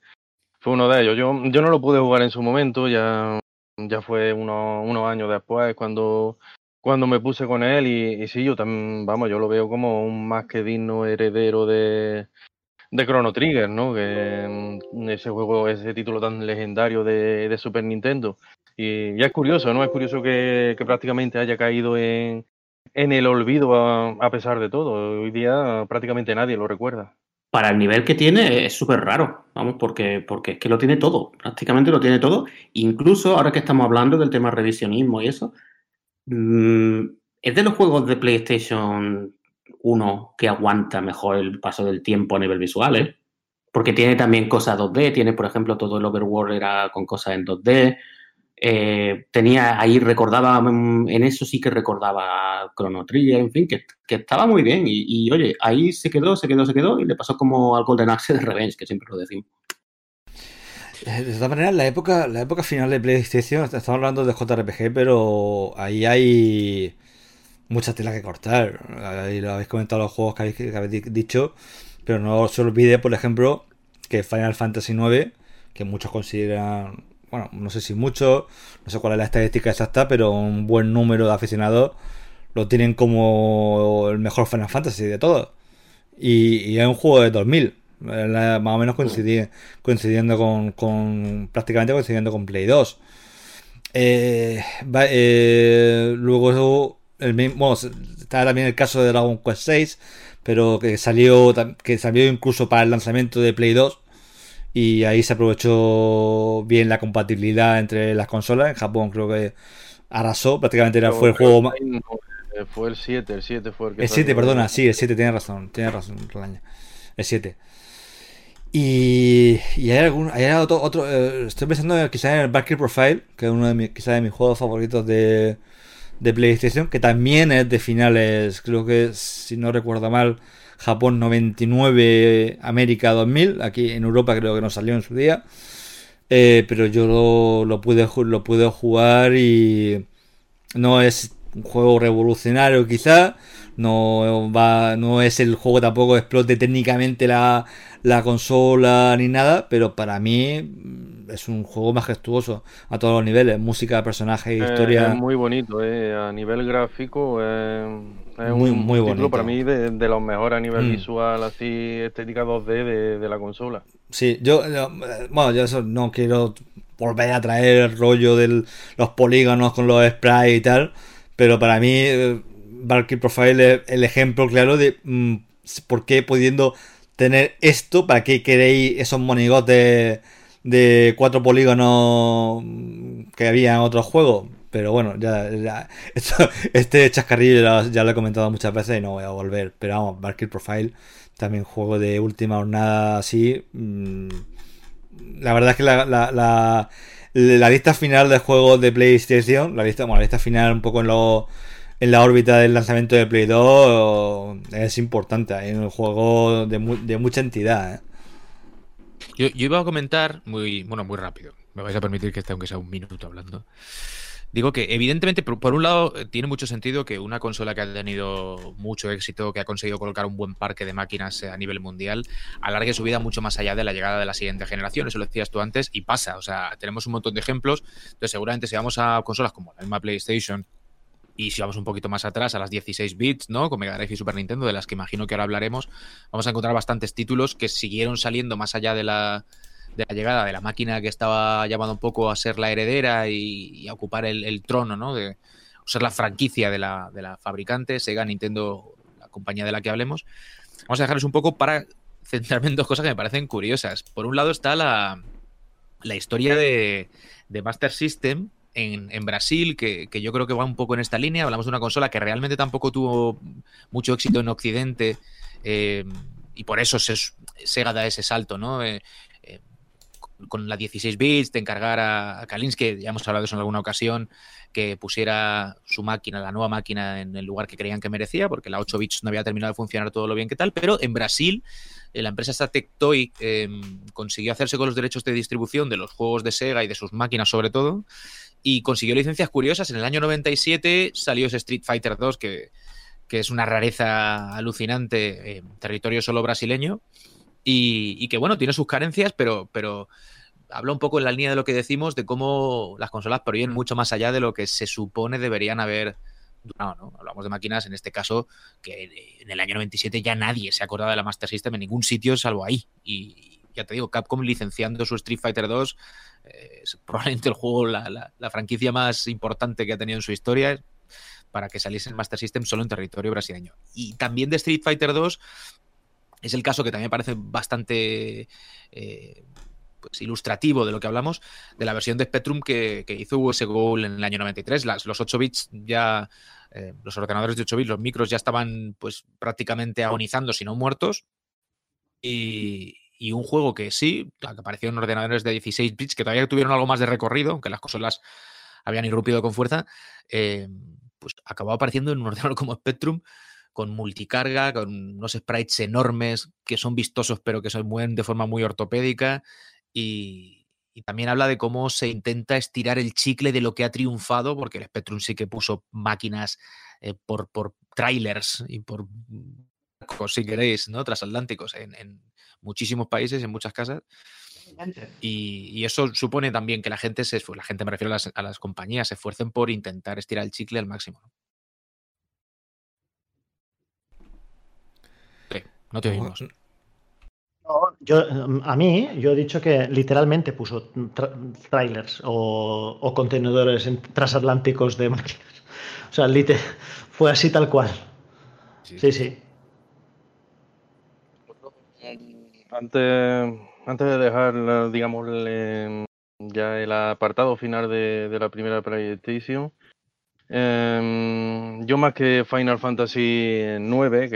fue uno de ellos. Yo, yo no lo pude jugar en su momento, ya ya fue unos, unos años después cuando, cuando me puse con él y, sí, yo también, vamos, yo lo veo como un más que digno heredero de, de Chrono Trigger, ¿no? Que mm, ese juego, ese título tan legendario de, de Super Nintendo. Y ya es curioso, ¿no? Es curioso que, que prácticamente haya caído en, en el olvido a, pesar de todo. Hoy día prácticamente nadie lo recuerda para el nivel que tiene es súper raro, vamos, porque, porque es que lo tiene todo, prácticamente lo tiene todo. Incluso ahora que estamos hablando del tema revisionismo y eso, mmm, es de los juegos de PlayStation 1 que aguanta mejor el paso del tiempo a nivel visual, ¿eh? Porque tiene también cosas 2D, tiene, por ejemplo, todo el Overworld era con cosas en 2D, eh, tenía ahí, recordaba, mm, en eso sí que recordaba Chrono Trigger, en fin, que, que estaba muy bien. Y, oye, ahí se quedó, se quedó, se quedó, y le pasó como al Golden Axe de Revenge, que siempre lo decimos. Eh, De todas maneras, la época, la época final de PlayStation, estamos hablando de JRPG, pero ahí hay mucha tela que cortar. Ahí lo habéis comentado los juegos que habéis, que habéis dicho, pero no se olvide, por ejemplo, que Final Fantasy IX, que muchos consideran bueno, no sé si mucho, no sé cuál es la estadística exacta, pero un buen número de aficionados lo tienen como el mejor Final Fantasy de todos. Y, es un juego de 2000, más o menos coincidiendo, con, prácticamente coincidiendo con Play 2. Eh, eh, luego el mismo, bueno, está también el caso de Dragon Quest 6, pero que salió que salió incluso para el lanzamiento de Play 2 y ahí se aprovechó bien la compatibilidad entre las consolas. En Japón creo que arrasó, prácticamente era, fue el juego más... Fue el 7, el 7 fue el que... El 7, perdona, sí, el 7, tiene razón, tiene razón, el 7. Y, y, hay algún hay otro, otro eh, estoy pensando quizás en el Valkyrie Profile, que es uno de mis, quizás de mis juegos favoritos de, de PlayStation, que también es de finales, creo que si no recuerdo mal, Japón 99, América 2000. Aquí en Europa creo que no salió en su día. Eh, pero yo lo, lo, pude, lo pude jugar y no es un juego revolucionario quizá. No, va, no es el juego tampoco explote técnicamente la, la consola ni nada, pero para mí es un juego majestuoso a todos los niveles, música, personaje, historia. Eh, es muy bonito, eh. a nivel gráfico eh, es muy, un muy título bonito. para mí de, de, los mejores a nivel Mm. visual, así estética 2D de, de la consola. Sí, yo, yo- bueno, yo eso no quiero volver a traer el rollo de los polígonos con los sprites y tal, pero para mí eh, Valkyrie Profile es el ejemplo claro de mm, por qué pudiendo tener esto, para qué queréis esos monigotes de cuatro polígonos que había en otros juegos. Pero bueno, ya, ya- este chascarrillo ya, ya lo he comentado muchas veces y no voy a volver. Pero vamos, Valkyrie Profile, también juego de última jornada así. mm, la verdad es que la, la, la, lista final de juegos de PlayStation, la lista, bueno, la lista final un poco en, lo, en la órbita del lanzamiento de Play 2 es importante. Es un juego de, de mucha entidad. ¿eh? Yo, yo iba a comentar muy, bueno, muy rápido. Me vais a permitir que esté aunque sea un minuto hablando. Digo que evidentemente, por, un lado, eh, tiene mucho sentido que una consola que ha tenido mucho éxito, que ha conseguido colocar un buen parque de máquinas eh, a nivel mundial, alargue su vida mucho más allá de la llegada de la siguiente generación. Eso lo decías tú antes y pasa. O sea, tenemos un montón de ejemplos. Entonces, seguramente si vamos a consolas como la misma PlayStation y si vamos un poquito más atrás a las 16 bits, ¿no? Con Mega Drive y Super Nintendo, de las que imagino que ahora hablaremos, vamos a encontrar bastantes títulos que siguieron saliendo más allá de la, de la llegada de la máquina que estaba llamando un poco a ser la heredera y, a ocupar el, trono, ¿no? De ser la franquicia de la, de la fabricante, Sega, Nintendo, la compañía de la que hablemos. Vamos a dejarles un poco para centrarme en dos cosas que me parecen curiosas. Por un lado está la, la historia de, de Master System, en, en Brasil, que, que, yo creo que va un poco en esta línea. Hablamos de una consola que realmente tampoco tuvo mucho éxito en Occidente eh, y por eso se, Sega da ese salto, ¿no? Eh, con la 16 bits, de encargar a, a Kalinsky, ya hemos hablado de eso en alguna ocasión, que pusiera su máquina, la nueva máquina, en el lugar que creían que merecía, porque la 8 bits no había terminado de funcionar todo lo bien que tal, pero en Brasil la empresa esta eh, consiguió hacerse con los derechos de distribución de los juegos de Sega y de sus máquinas sobre todo, y consiguió licencias curiosas. En el año 97 salió ese Street Fighter 2 que, es una rareza alucinante en territorio solo brasileño y, y, que bueno, tiene sus carencias, pero, pero habla un poco en la línea de lo que decimos de cómo las consolas prohíben mucho más allá de lo que se supone deberían haber durado, ¿no? Hablamos de máquinas, en este caso, que en el año 97 ya nadie se acordaba de la Master System en ningún sitio salvo ahí. Y ya te digo, Capcom licenciando su Street Fighter 2 eh, es probablemente el juego, la, la, la franquicia más importante que ha tenido en su historia para que saliese en Master System solo en territorio brasileño. Y también de Street Fighter 2 es el caso que también parece bastante eh, pues, ilustrativo de lo que hablamos, de la versión de Spectrum que, que hizo US Gold en el año 93. Las, los 8 bits ya, eh, los ordenadores de 8 bits, los micros ya estaban pues prácticamente agonizando, si no muertos. Y, un juego que sí, que apareció en ordenadores de 16 bits, que todavía tuvieron algo más de recorrido, aunque las consolas habían irrumpido con fuerza, eh, pues acabó apareciendo en un ordenador como Spectrum con multicarga, con unos sprites enormes que son vistosos pero que se mueven de forma muy ortopédica y, y, también habla de cómo se intenta estirar el chicle de lo que ha triunfado, porque el Spectrum sí que puso máquinas eh, por, por trailers y por si queréis, ¿no? Transatlánticos en, en muchísimos países, en muchas casas. Y, y, eso supone también que la gente, se, la gente me refiero a las, a las, compañías, se esfuercen por intentar estirar el chicle al máximo. ¿No? Te oímos. No, yo, a mí, yo he dicho que literalmente puso tra trailers o, o, contenedores transatlánticos de máquinas. O sea, liter fue así tal cual. Sí, sí. sí. Antes antes de dejar, digamos, el, ya el apartado final de, de la primera PlayStation, eh, yo más que Final Fantasy 9,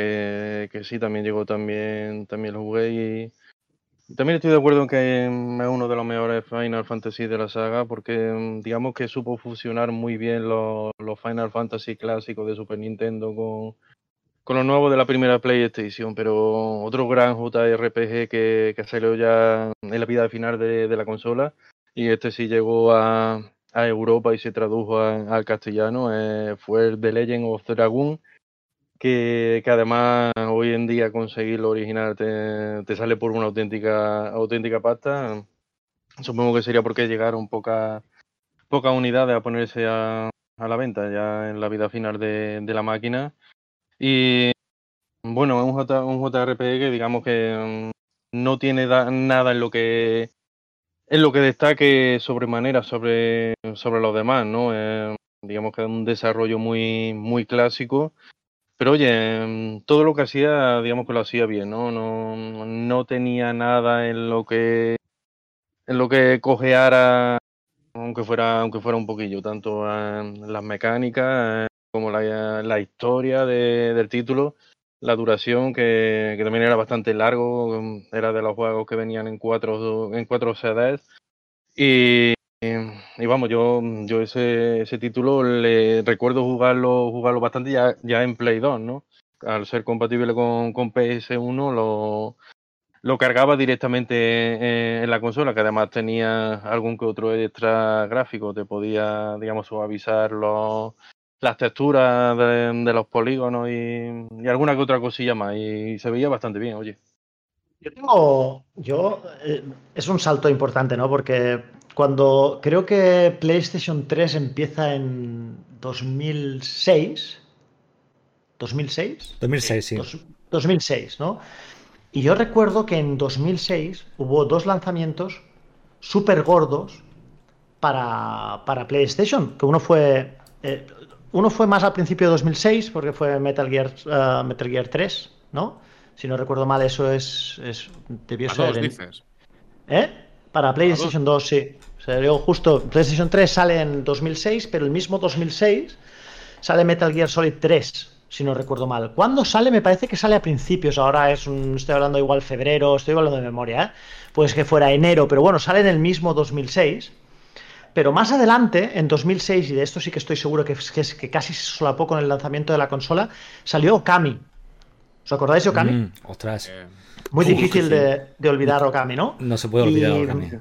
que, sí también llegó también, también lo jugué y también estoy de acuerdo en que es uno de los mejores Final Fantasy de la saga porque digamos que supo fusionar muy bien los, los Final Fantasy clásicos de Super Nintendo con, con lo nuevo de la primera PlayStation, pero otro gran JRPG que, que salió ya en la vida final de, de, la consola y este sí llegó a, a Europa y se tradujo al castellano, eh, fue el The Legend of Dragoon, que, que, además hoy en día conseguir lo original te, te, sale por una auténtica, auténtica pasta. Supongo que sería porque llegaron pocas pocas unidades a ponerse a, a la venta ya en la vida final de, de la máquina y bueno, es un, J, un JRPG que digamos que mm, no tiene da, nada en lo que en lo que destaque sobremanera sobre, sobre los demás, ¿no? Eh, digamos que es un desarrollo muy, muy clásico. Pero oye, mm, todo lo que hacía, digamos que lo hacía bien, ¿no? No, no tenía nada en lo que en lo que cojeara, aunque fuera, aunque fuera un poquillo, tanto en las mecánicas, como la, la historia de, del título, la duración, que, que, también era bastante largo, era de los juegos que venían en cuatro, en cuatro CDs. Y, y vamos, yo, yo ese, ese título le recuerdo jugarlo, jugarlo bastante ya, ya en Play 2, ¿no? Al ser compatible con, con PS1, lo, lo cargaba directamente en la consola, que además tenía algún que otro extra gráfico, te podía, digamos, suavizar los, las texturas de, de los polígonos y, y, alguna que otra cosilla más. Y se veía bastante bien, oye. Yo tengo. Yo. Eh, es un salto importante, ¿no? Porque cuando. Creo que PlayStation 3 empieza en 2006. ¿2006? 2006, sí. Dos, 2006, ¿no? Y yo recuerdo que en 2006 hubo dos lanzamientos súper gordos para, para PlayStation. Que uno fue. Eh, uno fue más al principio de 2006, porque fue Metal Gear, uh, Metal Gear 3, ¿no? Si no recuerdo mal, eso es. es debió ¿A ser. Dos, en... dices? ¿Eh? Para PlayStation 2, sí. Salió justo. PlayStation 3 sale en 2006, pero el mismo 2006 sale Metal Gear Solid 3, si no recuerdo mal. ¿Cuándo sale? Me parece que sale a principios. Ahora es un. Estoy hablando igual febrero, estoy hablando de memoria, ¿eh? Pues que fuera enero, pero bueno, sale en el mismo 2006. Pero más adelante, en 2006, y de esto sí que estoy seguro que, que, que casi se solapó con el lanzamiento de la consola, salió Okami. ¿Os acordáis de Okami? Mm, ostras. Eh, Muy Uf, difícil sí. de, de olvidar Okami, ¿no? No se puede olvidar Y- Okami.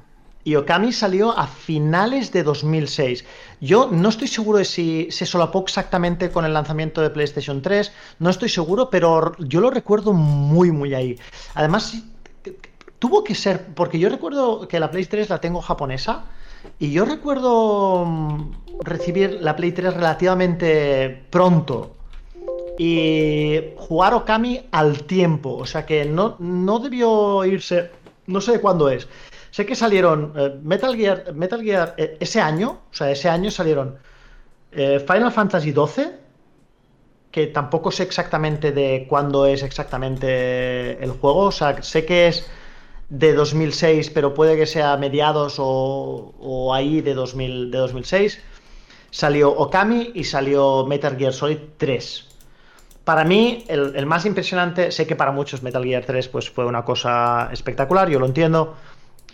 Y Okami salió a finales de 2006. Yo no estoy seguro de si se solapó exactamente con el lanzamiento de PlayStation 3, no estoy seguro, pero yo lo recuerdo muy, muy ahí. Además, tuvo que ser, porque yo recuerdo que la Play 3 la tengo japonesa y yo recuerdo mm, recibir la Play 3 relativamente pronto y jugar Okami al tiempo. O sea que no, no debió irse. No sé de cuándo es. Sé que salieron eh, Metal Gear, Metal Gear eh, ese año. O sea, ese año salieron eh, Final Fantasy XII. Que tampoco sé exactamente de cuándo es exactamente el juego. O sea, sé que es de 2006, pero puede que sea mediados o, o ahí de, 2000, de 2006. Salió Okami y salió Metal Gear Solid 3. Para mí, el, el, más impresionante, sé que para muchos Metal Gear 3 pues, fue una cosa espectacular, yo lo entiendo.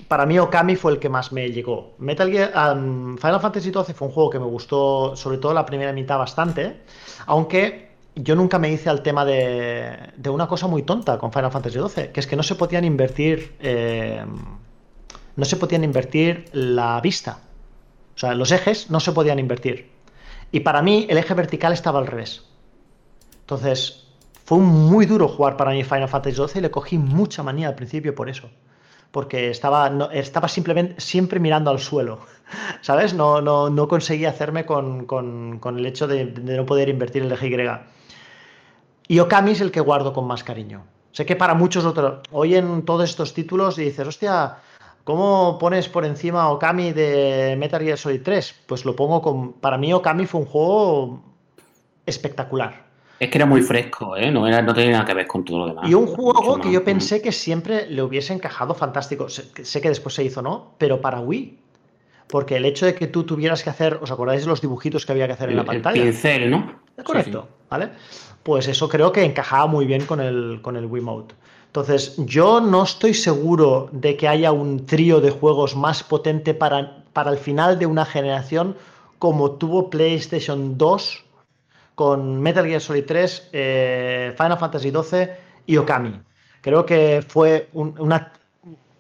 Para mí, Okami fue el que más me llegó. Metal Gear, Final Fantasy XII fue un juego que me gustó, sobre todo la primera mitad, bastante. Aunque yo nunca me hice al tema de, de una cosa muy tonta con Final Fantasy XII, que es que no se podían invertir. Eh, no se podían invertir la vista. O sea, los ejes no se podían invertir. Y para mí, el eje vertical estaba al revés. Entonces, fue muy duro jugar para mí Final Fantasy XII y le cogí mucha manía al principio por eso. Porque estaba, estaba simplemente siempre mirando al suelo. ¿Sabes? No, no, no conseguía hacerme con, con, con el hecho de, de, no poder invertir el eje Y. Y Okami es el que guardo con más cariño. Sé que para muchos otros. Oyen todos estos títulos y dices, hostia, ¿cómo pones por encima Okami de Metal Gear Solid 3? Pues lo pongo con. Para mí, Okami fue un juego espectacular. Es que era muy fresco, ¿eh? No, era, no tenía nada que ver con todo lo demás. Y un juego que yo pensé que siempre le hubiese encajado fantástico. Sé, sé, que después se hizo, ¿no? Pero para Wii. Porque el hecho de que tú tuvieras que hacer, ¿os acordáis de los dibujitos que había que hacer el, en la pantalla? El pincel, ¿no? Correcto, sí, sí. ¿vale? Pues eso creo que encajaba muy bien con el, con el Wiimote. Entonces, yo no estoy seguro de que haya un trío de juegos más potente para, para el final de una generación como tuvo PlayStation 2 con Metal Gear Solid 3, eh, Final Fantasy XII y Okami. Creo que fue un, una,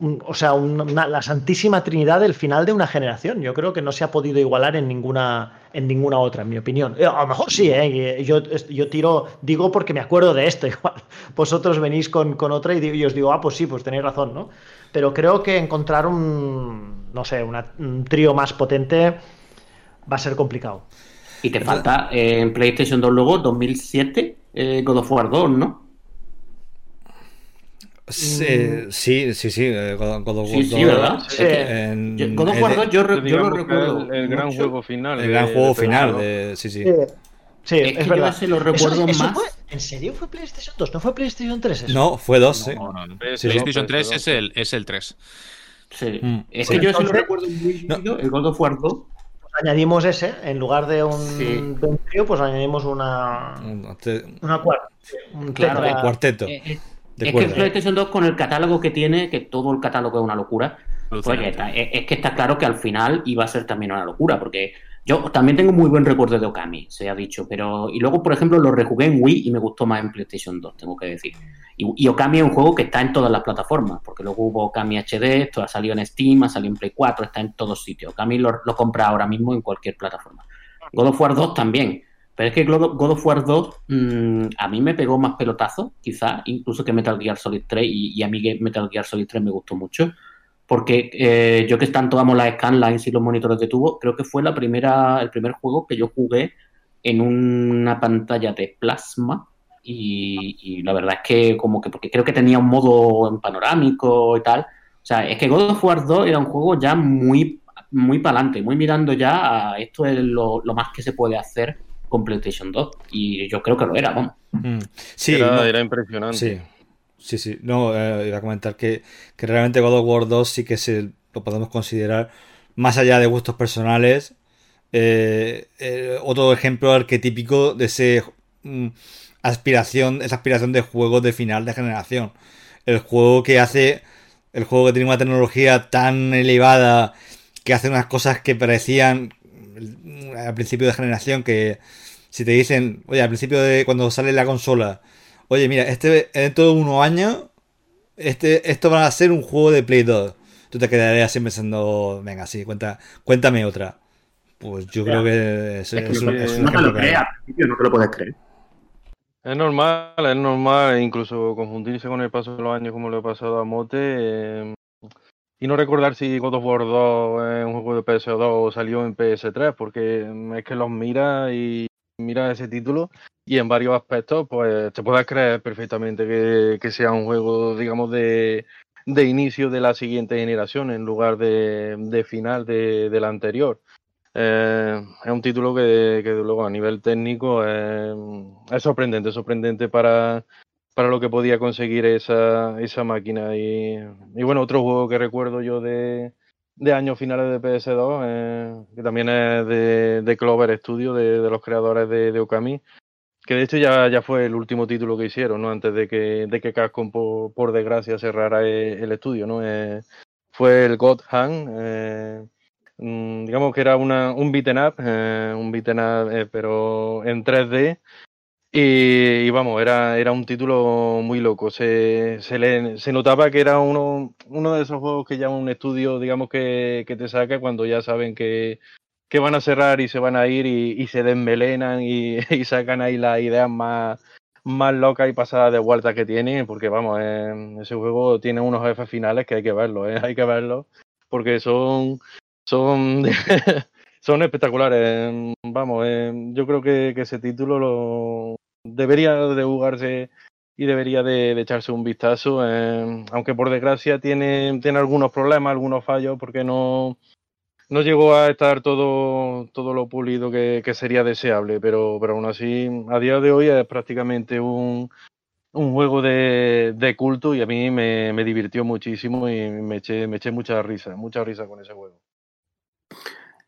o sea, la santísima trinidad del final de una generación. Yo creo que no se ha podido igualar en ninguna, en ninguna otra, en mi opinión. Eh, A lo mejor sí, ¿eh? yo, yo tiro, digo porque me acuerdo de esto. Vosotros venís con, con otra y, y, os digo, ah, pues sí, pues tenéis razón, ¿no? Pero creo que encontrar un, no sé, una, un trío más potente va a ser complicado. Y te falta eh, en PlayStation 2 luego, 2007, eh, God of War 2, ¿no? Sí, sí, sí, sí, God, God of War sí, sí, ¿verdad? Sí. En, yo, God of War 2 yo, yo, lo recuerdo. El, el gran mucho. juego final. El de, gran juego de final, de, sí, sí. Sí, es, es verdad. se lo recuerdo eso, eso más. Fue, ¿En serio fue PlayStation 2? ¿No fue PlayStation 3 eso? No, fue 2, sí. No, no, no. PlayStation 3 es el, es el 3. Sí. Mm, es sí. que yo se lo recuerdo muy vívido, el God of War 2 añadimos ese, en lugar de un, sí. de un trío, pues añadimos una. Una cuarta. Un claro, tetra... cuarteto. Eh, eh, es cuerda. que PlayStation 2 con el catálogo que tiene, que todo el catálogo es una locura, pues está, es, es, que está claro que al final iba a ser también una locura, porque yo también tengo muy buen recuerdo de Okami, se ha dicho, pero y luego, por ejemplo, lo rejugué en Wii y me gustó más en PlayStation 2, tengo que decir. Y, y Okami es un juego que está en todas las plataformas, porque luego hubo Okami HD, esto ha salido en Steam, ha salido en Play 4, está en todos sitios. Okami lo, lo compra ahora mismo en cualquier plataforma. God of War 2 también. Pero es que God of War 2 mmm, a mí me pegó más pelotazo, quizá, incluso que Metal Gear Solid 3, y, a mí Metal Gear Solid 3 me gustó mucho, porque eh, yo que tanto amo las scanlines y los monitores que tuvo, creo que fue el primer juego que yo jugué en una pantalla de plasma, y, la verdad es que como que, porque creo que tenía un modo en panorámico y tal, o sea, es que God of War 2 era un juego ya muy, muy para adelante, muy mirando ya a esto es lo más que se puede hacer con PlayStation 2 y yo creo que lo era, vamos. Mm. Sí, era, no, era, impresionante. Sí, sí, sí. No, eh, iba a comentar que, que, realmente God of War 2 sí que se lo podemos considerar más allá de gustos personales, eh, eh, otro ejemplo arquetípico de ese mm, aspiración, esa aspiración de juego de final de generación. El juego que hace, el juego que tiene una tecnología tan elevada, que hace unas cosas que parecían al principio de generación que si te dicen, oye, al principio de cuando sale la consola, oye, mira, este dentro de unos años, este, esto va a ser un juego de Play 2. Tú te quedarías así pensando, venga, sí, cuenta, cuéntame otra. Pues yo creo que es, Es que es no, un- es un no te lo claro. crees, al principio no te lo puedes creer. Es normal, es normal, incluso confundirse con el paso de los años como le ha pasado a Mote. eh, y no recordar si God of War 2 es un juego de PS2 o salió en PS3, porque es que los mira y mira ese título y en varios aspectos, pues te puedes creer perfectamente que, que sea un juego, digamos, de, de inicio de la siguiente generación en lugar de, de final de, de la anterior. Eh, es un título que, que, luego a nivel técnico es sorprendente, sorprendente para, para lo que podía conseguir esa, esa máquina. Y, y bueno, otro juego que recuerdo yo de, de años finales de PS2, eh, que también es de, Clover Studio, de, de los creadores de, Okami, que de hecho ya, ya fue el último título que hicieron, ¿no? Antes de que, de que Capcom, por, por desgracia, cerrara el, el estudio, ¿no? Eh, fue el God Hand, eh, mm, digamos que era una, un beaten up, eh, un beaten up, pero en 3D. Y, y vamos, era, era un título muy loco. Se, se, le, se notaba que era uno, uno de esos juegos que llama un estudio, digamos, que, que te saca cuando ya saben que, que van a cerrar y se van a ir y, y se desmelenan y, y, sacan ahí las ideas más, más locas y pasadas de vuelta que tienen, porque vamos, eh, ese juego tiene unos jefes finales que hay que verlos, eh, hay que verlos, porque son, son, son espectaculares. Vamos, eh, yo creo que, que, ese título lo debería de jugarse y debería de, echarse un vistazo, eh, aunque por desgracia tiene, tiene algunos problemas, algunos fallos, porque no no llegó a estar todo, todo lo pulido que, que, sería deseable, pero, pero aún así, a día de hoy es prácticamente un, un juego de, de, culto y a mí me, me, divirtió muchísimo y me eché, me eché mucha risa, mucha risa con ese juego.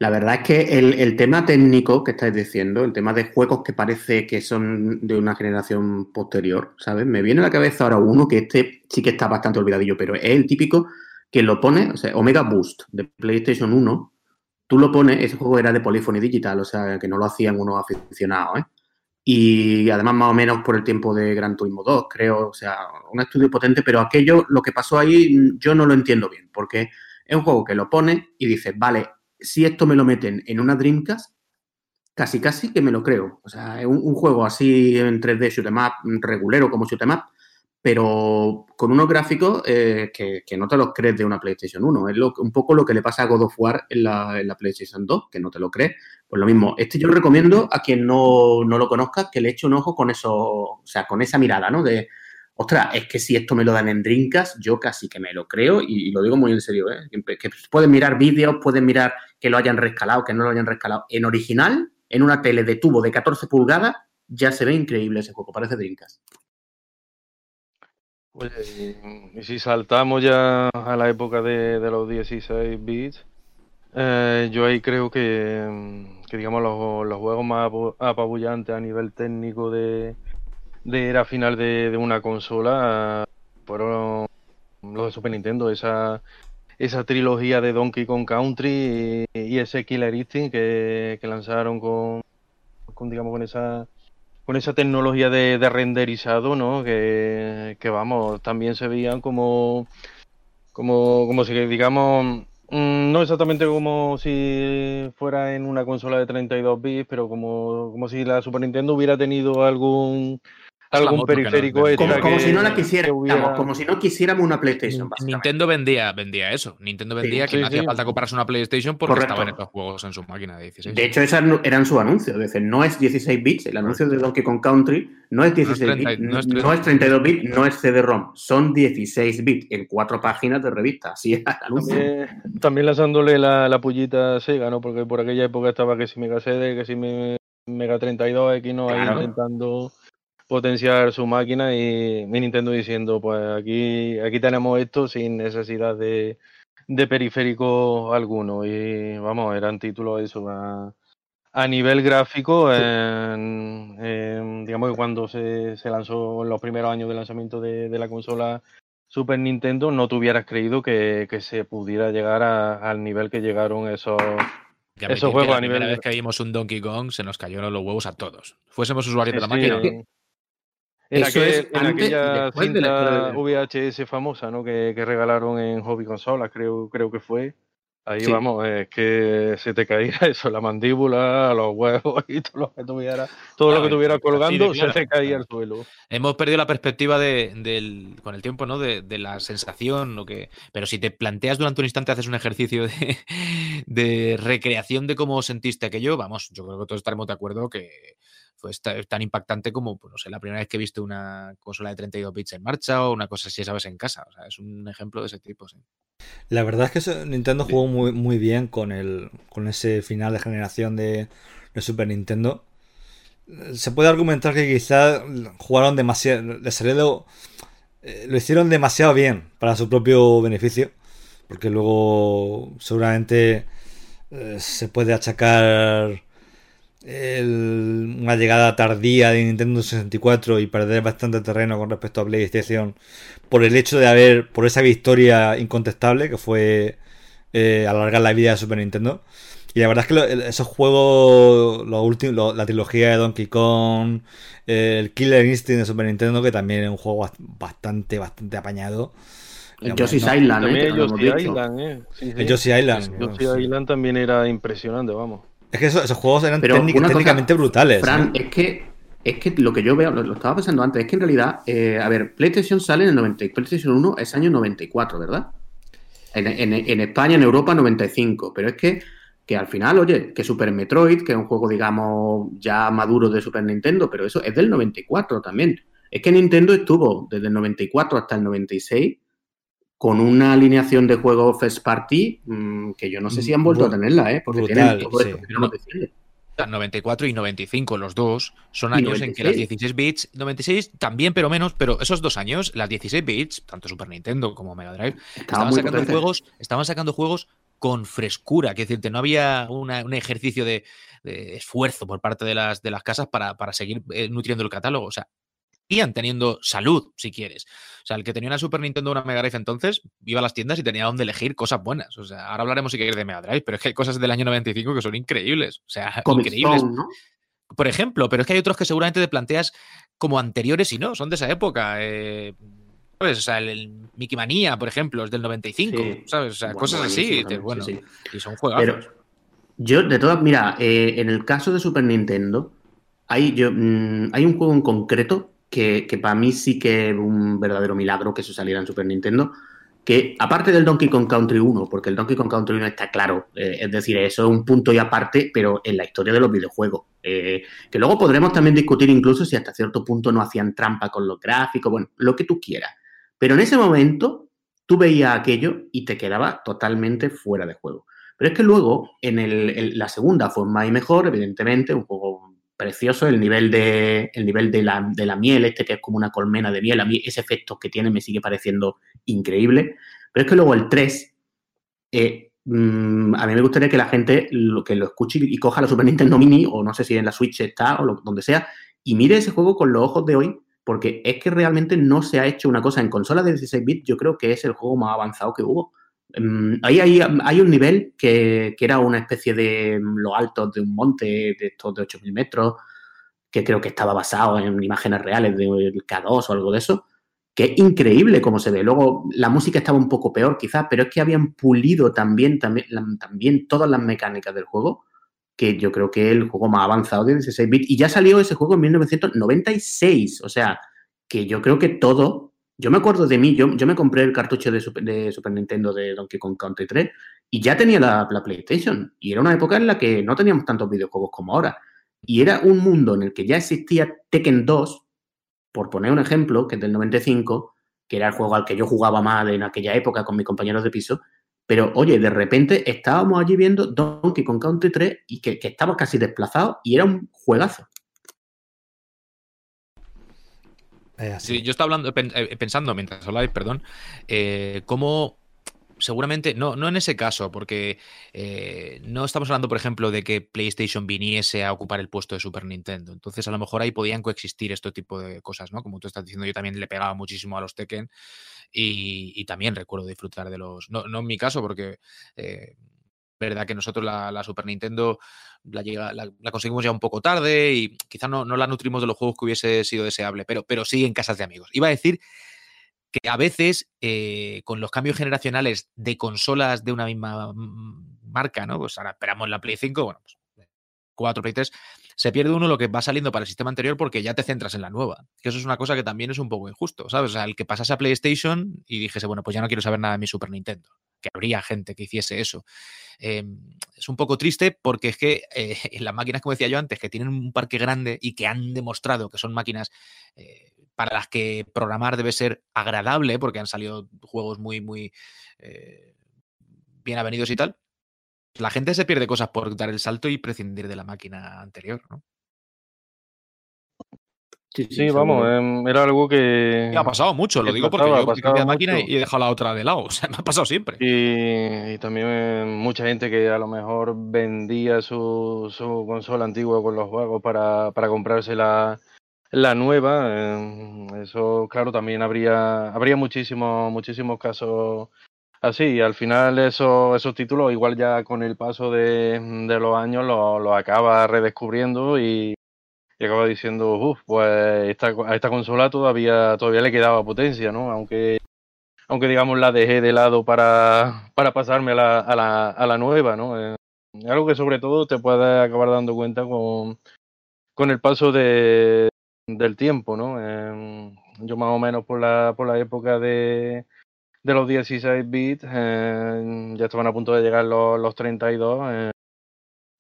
La verdad es que el, tema técnico que estáis diciendo, el tema de juegos que parece que son de una generación posterior, ¿sabes? Me viene a la cabeza ahora uno que este sí que está bastante olvidadillo, pero es el típico que lo pone, o sea, Omega Boost de PlayStation 1, tú lo pones, ese juego era de Polyphony Digital, o sea, que no lo hacían unos aficionados, ¿eh? Y además más o menos por el tiempo de Gran Turismo 2, creo, o sea, un estudio potente, pero aquello, lo que pasó ahí, yo no lo entiendo bien, porque es un juego que lo pone y dices, vale, si esto me lo meten en una Dreamcast, casi casi que me lo creo. O sea, es un, juego así en 3D, shoot 'em up, regulero como shoot 'em up, pero con unos gráficos eh, que, que, no te los crees de una PlayStation 1. Es lo, un poco lo que le pasa a God of War en la, en la, PlayStation 2, que no te lo crees. Pues lo mismo, este yo recomiendo a quien no, no lo conozca que le eche un ojo con eso, o sea, con esa mirada, ¿no? De, ostras, es que si esto me lo dan en Drinkas, yo casi que me lo creo y, lo digo muy en serio, ¿eh? Que pueden mirar vídeos, pueden mirar que lo hayan rescalado, que no lo hayan rescalado. En original, en una tele de tubo de 14 pulgadas, ya se ve increíble ese juego, parece Drinkas. Oye, y, si saltamos ya a la época de, los 16 bits, eh, yo ahí creo que, que digamos, los, los, juegos más apabullantes a nivel técnico de, de era final de, de, una consola fueron los de Super Nintendo, esa, esa trilogía de Donkey Kong Country y, ese Killer Instinct que, que lanzaron con, con, digamos, con esa con esa tecnología de, de renderizado, ¿no? Que, que, vamos, también se veían como, como, como si, digamos, mmm, no exactamente como si fuera en una consola de 32 bits, pero como, como si la Super Nintendo hubiera tenido algún algún periférico no, como, si no la quisiéramos, hubiera... como si no quisiéramos una PlayStation. Nintendo vendía, vendía eso. Nintendo vendía sí, que sí, no hacía sí. falta comprarse una PlayStation porque Correcto. estaban estos juegos en su máquina de 16. De hecho, esas eran su anuncio. Es decir, no es 16 bits. El anuncio de Donkey Kong Country no es 16 no es 30, bits, no es, 30. no es 32 bits, no es CD-ROM. Son 16 bits en cuatro páginas de revista. Así es el anuncio. También, también lanzándole la, la pullita a Sega, ¿no? Porque por aquella época estaba que si Mega CD, que si Mega 32X, ¿no? Claro. Ahí intentando potenciar su máquina y mi Nintendo diciendo, pues aquí, aquí tenemos esto sin necesidad de, de periférico alguno. Y vamos, eran títulos eso, a, a nivel gráfico, en- en, digamos que cuando se, se lanzó en los primeros años de lanzamiento de, de la consola Super Nintendo, no te hubieras creído que, que se pudiera llegar a- al nivel que llegaron esos. Esos juegos la a nivel- primera vez que vimos un Donkey Kong se nos cayeron los huevos a todos. Fuésemos usuarios de la máquina. sí, en- Eso aquel- es en aquella de cinta historia VHS famosa, ¿no? Que, que regalaron en Hobby Consolas, creo, creo que fue. Ahí Sí. vamos, es que se te caía eso, la mandíbula, los huevos y todo lo que tuviera, todo lo Claro, que tuviera de colgando claro, se te caía al suelo. Hemos perdido la perspectiva de, del, con el tiempo, ¿no? De, de la sensación. o que, pero si te planteas durante un instante, haces un ejercicio de, de recreación de cómo sentiste aquello, vamos, yo creo que todos estaremos de acuerdo que esta- tan impactante como, pues, no sé, la primera vez que viste una consola de 32 bits en marcha o una cosa así, sabes, en casa. O sea, es un ejemplo de ese tipo, sí. La verdad es que Nintendo jugó muy, muy bien con el con ese final de generación de, de Super Nintendo. Se puede argumentar que quizás jugaron demasiado. Salió eh, lo hicieron demasiado bien para su propio beneficio. Porque luego seguramente eh, se puede achacar el- una llegada tardía de Nintendo 64 y perder bastante terreno con respecto a PlayStation por el hecho de haber, por esa victoria incontestable que fue eh, alargar la vida de Super Nintendo. Y la verdad es que lo- esos juegos, los últimos, lo- la trilogía de Donkey Kong, eh, el Killer Instinct de Super Nintendo, que también es un juego bast- bastante, bastante apañado. El Yoshi's no- Island, ¿eh? El. Island, ¿eh? Sí, sí. El Yoshi Island. Yoshi Island también era impresionante, vamos. Es que esos, esos juegos eran técnic- cosa, técnicamente brutales. Fran, ¿eh? es que es que lo que yo veo, lo, lo estaba pensando antes, es que en realidad, eh, a ver, PlayStation sale en el 90, y PlayStation 1 es año 94, ¿verdad? En, en- en España, en Europa, 95. Pero es que, que al final, oye, que Super Metroid, que es un juego, digamos, ya maduro de Super Nintendo, pero eso es del 94 también. Es que Nintendo estuvo desde el 94 hasta el 96 con una alineación de juegos first party mm, que yo no sé si han vuelto a tenerla, ¿eh? Porque brutal, tienen todo sí. esto que queremos decirle. 94 y 95, los dos, son años en que las 96. 16 bits, 96 también, pero menos, pero esos dos años, las 16 bits, tanto Super Nintendo como Mega Drive, Estaba estaban sacando potente. juegos, estaban sacando juegos con frescura, que decirte, no había una- un ejercicio de, de esfuerzo por parte de las, de las casas para, para seguir eh, nutriendo el catálogo. O sea, iban teniendo salud, si quieres. O sea, el que tenía una Super Nintendo o una Mega Drive entonces, iba a las tiendas y tenía donde elegir cosas buenas. O sea, ahora hablaremos si quieres de Mega Drive, pero es que hay cosas del año 95 que son increíbles. O sea, Comic increíbles por ejemplo, pero es que hay otros que seguramente te planteas como anteriores y no, son de esa época. eh, ¿Sabes? O sea, el, el Mickey Manía, por ejemplo, es del 95, Sí. ¿sabes? O sea, Bueno, cosas así. también, bueno, sí, sí. y son juegazos. Pero yo, de todas, mira, eh, en el caso de Super Nintendo, hay, yo, mm, hay un juego en concreto que, que para mí sí que es un verdadero milagro que eso saliera en Super Nintendo. Que aparte del Donkey Kong Country 1, porque el Donkey Kong Country 1 está claro, eh, es decir, eso es un punto y aparte, pero en la historia de los videojuegos. Eh, que luego podremos también discutir incluso si hasta cierto punto no hacían trampa con los gráficos, bueno, lo que tú quieras. Pero en ese momento tú veías aquello y te quedaba totalmente fuera de juego. Pero es que luego, en el- el- la segunda más y mejor, evidentemente, un juego precioso, el nivel de, el nivel de la, de la miel, este que es como una colmena de miel, a mí ese efecto que tiene me sigue pareciendo increíble. Pero es que luego el 3, eh, mm, a mí me gustaría que la gente lo, que lo escuche y coja la Super Nintendo Mini, o no sé si en la Switch está, o donde sea, y mire ese juego con los ojos de hoy, porque es que realmente no se ha hecho una cosa en consolas de 16 bits, yo creo que es el juego más avanzado que hubo. Mm, Ahí hay, hay un nivel que, que era una especie de mm, lo alto de un monte de estos de 8.000 metros, que creo que estaba basado en imágenes reales del K2 o algo de eso, que es increíble cómo se ve. Luego la música estaba un poco peor quizás, pero es que habían pulido también, también, también todas las mecánicas del juego, que yo creo que es el juego más avanzado de 16 bits. Y ya salió ese juego en 1996, o sea, que yo creo que todo... Yo me acuerdo de mí, yo, yo me compré el cartucho de Super, Nintendo de Donkey Kong Country 3 y ya tenía la, la PlayStation. Y era una época en la que no teníamos tantos videojuegos como ahora. Y era un mundo en el que ya existía Tekken 2, por poner un ejemplo, que es del 95, que era el juego al que yo jugaba más en aquella época con mis compañeros de piso. Pero oye, de repente estábamos allí viendo Donkey Kong Country 3 y que, que estaba casi desplazado y era un juegazo. Así. Sí, yo estaba hablando, eh, pensando mientras hablabais, perdón, eh, cómo seguramente, no, no en ese caso, porque eh, no estamos hablando, por ejemplo, de que PlayStation viniese a ocupar el puesto de Super Nintendo. Entonces, a lo mejor ahí podían coexistir este tipo de cosas, ¿no? Como tú estás diciendo, yo también le pegaba muchísimo a los Tekken y, y también recuerdo disfrutar de los. No, no en mi caso, porque. Eh, verdad que nosotros la, la Super Nintendo la, conseguimos ya un poco tarde y quizás no, no, la nutrimos de los juegos que hubiese sido deseable, pero, pero sí en casas de amigos. Iba a decir que a veces eh, con los cambios generacionales de consolas de una misma marca, ¿no? Pues ahora esperamos la Play 5, bueno, pues 4, Play 3, se pierde uno lo que va saliendo para el sistema anterior porque ya te centras en la nueva. Que eso es una cosa que también es un poco injusto, ¿sabes? O sea, el que pasase a PlayStation y dijese, bueno, pues ya no quiero saber nada de mi Super Nintendo. Que habría gente que hiciese eso. Eh, es un poco triste porque es que eh, las máquinas, como decía yo antes, que tienen un parque grande y que han demostrado que son máquinas eh, para las que programar debe ser agradable, porque han salido juegos muy, muy eh, bien avenidos y tal. La gente se pierde cosas por dar el salto y prescindir de la máquina anterior, ¿no? Sí, sí, sí vamos, eh, era algo que. Me ha pasado mucho, lo digo pasaba, porque yo cambié la máquina y he dejado la otra de lado. O sea, me ha pasado siempre. Y, y también eh, mucha gente que a lo mejor vendía su, su consola antigua con los juegos para, para comprarse la, la nueva, eh, eso claro, también habría, habría muchísimos, muchísimos casos así. Al final eso, esos títulos, igual ya con el paso de, de los años, los lo acaba redescubriendo y, y acaba diciendo, uff, pues esta, a esta consola todavía, todavía le quedaba potencia, ¿no? Aunque, aunque digamos la dejé de lado para, para pasarme a la, a la, a la nueva, ¿no? Eh, algo que sobre todo te puedes acabar dando cuenta con, con el paso de, del tiempo, ¿no? Eh, yo más o menos por la, por la época de, de los 16 bits, eh, ya estaban a punto de llegar los, los 32, eh,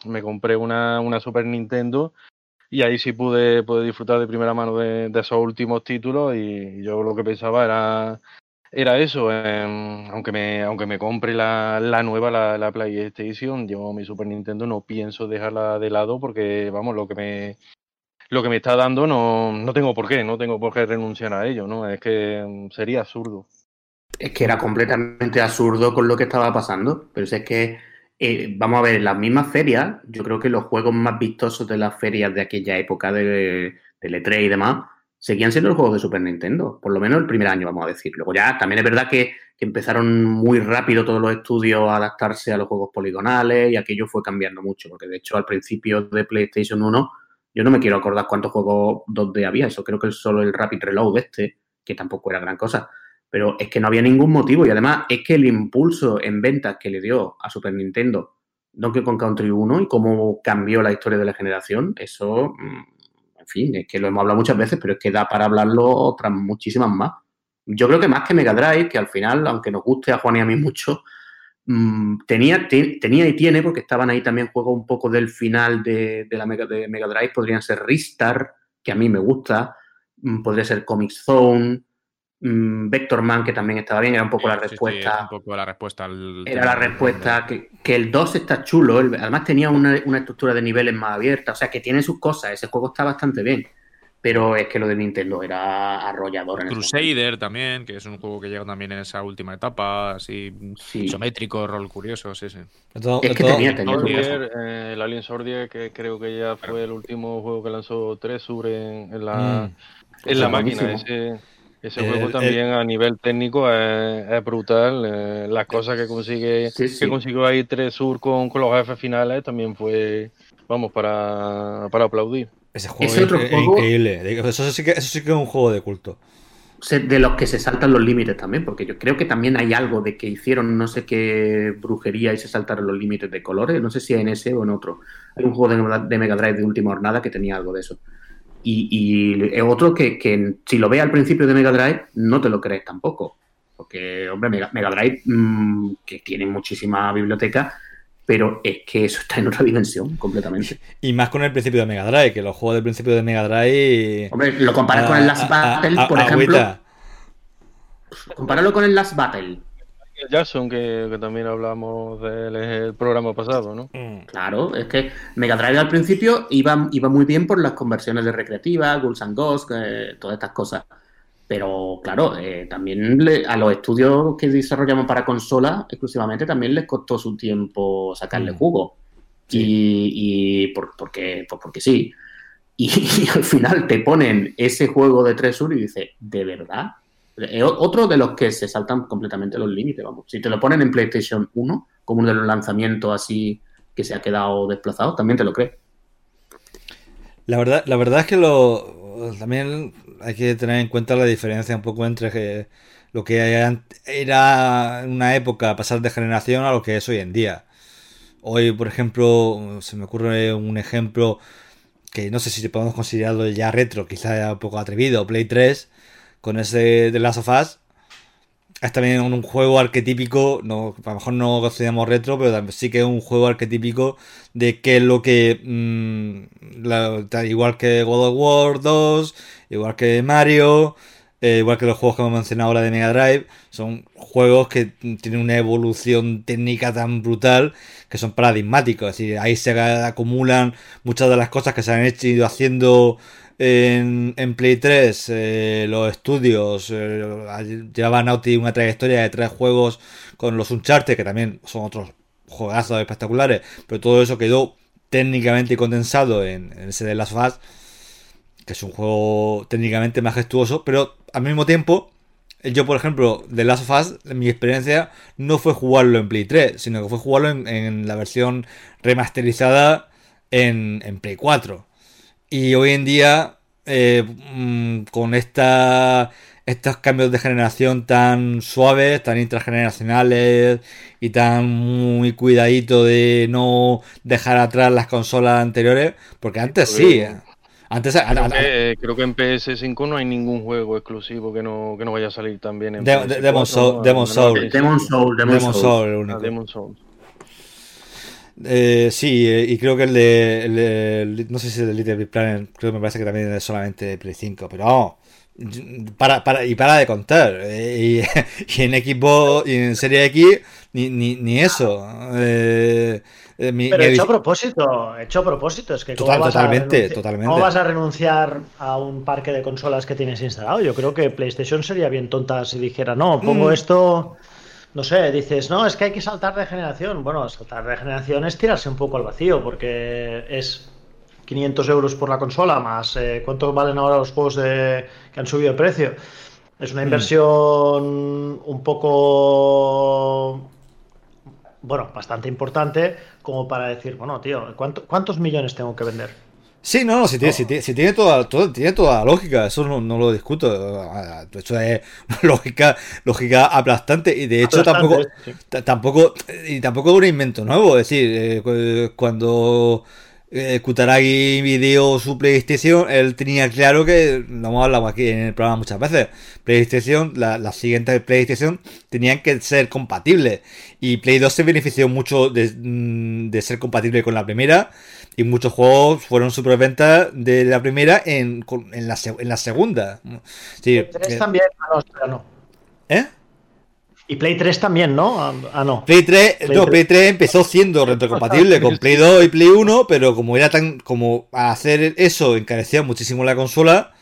me compré una, una, Super Nintendo y ahí sí pude, pude disfrutar de primera mano de, de esos últimos títulos y yo lo que pensaba era, era eso, eh, aunque, me, aunque me compre la, la nueva, la, la PlayStation, yo mi Super Nintendo no pienso dejarla de lado porque, vamos, lo que me lo que me está dando no, no tengo por qué, no tengo por qué renunciar a ello, ¿no? Es que sería absurdo. Es que era completamente absurdo con lo que estaba pasando, pero es que, eh, vamos a ver, las mismas ferias, yo creo que los juegos más vistosos de las ferias de aquella época de, de E3 y demás, seguían siendo los juegos de Super Nintendo, por lo menos el primer año, vamos a decir. Luego ya también es verdad que, empezaron muy rápido todos los estudios a adaptarse a los juegos poligonales y aquello fue cambiando mucho, porque de hecho al principio de PlayStation 1 yo no me quiero acordar cuántos juegos 2D había, eso creo que solo el Rapid Reload este, que tampoco era gran cosa. Pero es que no había ningún motivo y además es que el impulso en ventas que le dio a Super Nintendo Donkey Kong Country 1 y cómo cambió la historia de la generación, eso, en fin, es que lo hemos hablado muchas veces, pero es que da para hablarlo otras muchísimas más. Yo creo que más que Mega Drive, que al final, aunque nos guste a Juan y a mí mucho, Mm, tenía, te, tenía y tiene, porque estaban ahí también juegos un poco del final de, de la Mega, Drive, podrían ser Ristar, que a mí me gusta, mm, podría ser Comic Zone, mm, Vector Man, que también estaba bien, era un poco la respuesta. Sí, un poco la respuesta al era la respuesta, que, que, el 2 está chulo, el, además tenía una, una, estructura de niveles más abierta, o sea que tiene sus cosas, ese juego está bastante bien pero es que lo de Nintendo era arrollador. En Crusader también, que es un juego que llega también en esa última etapa, así sí. isométrico, rol curioso, sí, sí. Es que tenía, tenía eh, el Alien Sordier, que creo que ya fue el último juego que lanzó Tresur en, en la, mm. en la máquina. Ese, ese eh, juego también eh, a nivel técnico es, es brutal. Eh, las cosas que consigue sí, sí. que consiguió ahí Tresur con, con los jefes finales también fue, vamos, para, para aplaudir. Ese juego es, otro es, juego, increíble. Eso sí, que, eso sí que es un juego de culto. De los que se saltan los límites también, porque yo creo que también hay algo de que hicieron no sé qué brujería y se saltaron los límites de colores. No sé si en ese o en otro. Hay un juego de, de Mega Drive de última jornada que tenía algo de eso. Y, y es otro que, que, si lo ves al principio de Mega Drive, no te lo crees tampoco. Porque, hombre, Mega, Mega Drive, mmm, que tiene muchísima biblioteca, pero es que eso está en otra dimensión completamente. Y más con el principio de Mega Drive, que los juegos del principio de Mega Drive. Hombre, lo comparas a, con el Last Battle, a, por ejemplo. Compáralo con el Last Battle. Jackson, que, que, también hablamos del programa pasado, ¿no? Claro, es que Mega Drive al principio iba, iba muy bien por las conversiones de recreativa, Ghouls and Ghosts, eh, todas estas cosas. Pero claro, eh, también le- a los estudios que desarrollamos para consola exclusivamente también les costó su tiempo sacarle Mm. jugo. Y, y por- porque, pues porque sí. Y, y al final te ponen ese juego de 3 sur y dices, ¿de verdad? Eh, otro de los que se saltan completamente los límites, vamos. Si te lo ponen en PlayStation 1, como uno de los lanzamientos así que se ha quedado desplazado, también te lo crees. La verdad, la verdad es que lo también hay que tener en cuenta la diferencia un poco entre que lo que era en una época pasar de generación a lo que es hoy en día. Hoy, por ejemplo, se me ocurre un ejemplo que no sé si podemos considerarlo ya retro, quizá un poco atrevido, Play 3, con ese de Last of Us. Es también un juego arquetípico, no, a lo mejor no consideramos retro, pero sí que es un juego arquetípico de qué es lo que, mm, tal- igual que God of War 2, igual que Mario, eh, igual que los juegos que hemos mencionado ahora de Mega Drive, son juegos que tienen una evolución técnica tan brutal que son paradigmáticos. Es decir, ahí se acumulan muchas de las cosas que se han hecho ido haciendo en, Play 3. eh, los estudios eh, llevaban Naughty una trayectoria de tres juegos con los Uncharted, que también son otros juegazos espectaculares, pero todo eso quedó técnicamente condensado en, ese de Last of Us, que es un juego técnicamente majestuoso, pero al mismo tiempo, yo por ejemplo, de Last of Us, mi experiencia no fue jugarlo en Play 3, sino que fue jugarlo en, en la versión remasterizada en, en Play 4. Y hoy en día, eh, mm, con esta, estos cambios de generación tan suaves, tan intrageneracionales y tan muy cuidadito de no dejar atrás las consolas anteriores, porque antes sí. Antes, a- Creo a- que, creo que en PS5 no hay ningún juego exclusivo que no, que no vaya a salir también en De- PS4, de- Demon Soul- ¿no? Demon Soul. Demon Soul, Demon, Soul. Ah. Demon Soul. Eh, sí, eh, y creo que el de, el de- el- No sé si el de Little Big Planet, creo que me parece que también es solamente Play 5, pero vamos. Para, para, y para de contar. eh, y, y en equipo y en Serie X, ni, ni, ni eso. Eh, mi- Pero mi- hecho a propósito, hecho a propósito, es que ¿cómo Total- vas a totalmente, renunci- totalmente. ¿Cómo vas a renunciar a un parque de consolas que tienes instalado? Yo creo que PlayStation sería bien tonta si dijera, no, pongo Mm. esto, no sé, dices, no, es que hay que saltar de generación. Bueno, saltar de generación es tirarse un poco al vacío, porque es 500 euros por la consola, más eh, cuánto valen ahora los juegos de, que han subido de precio. Es una inversión un poco bueno, bastante importante como para decir, bueno, tío, ¿cuánto- ¿cuántos millones tengo que vender? Sí, no, no, si tiene, si tiene, si tiene toda, todo- tiene toda la lógica, eso no, no lo discuto. Eso es lógica, lógica aplastante y de hecho Aplastante, tampoco, sí. tampoco, y tampoco es un invento nuevo. Es decir, eh, cu- cuando eh, Kutaragi video su PlayStation, él tenía claro que, lo hemos hablado aquí en el programa muchas veces, PlayStation, la, las siguientes PlayStation tenían que ser compatibles. Y Play 2 se benefició mucho de, mm, de ser compatible con la primera. Y muchos juegos fueron superventas de la primera en, en, la, en la segunda. Sí, Play 3 eh, también, ah, no, espera, no. ¿eh? Y Play 3 también, ¿no? Ah, Ah, no. Play 3, Play no, 3. Play 3 empezó siendo retrocompatible con Play 2 y Play 1, pero como era tan, como hacer eso encarecía muchísimo la consola,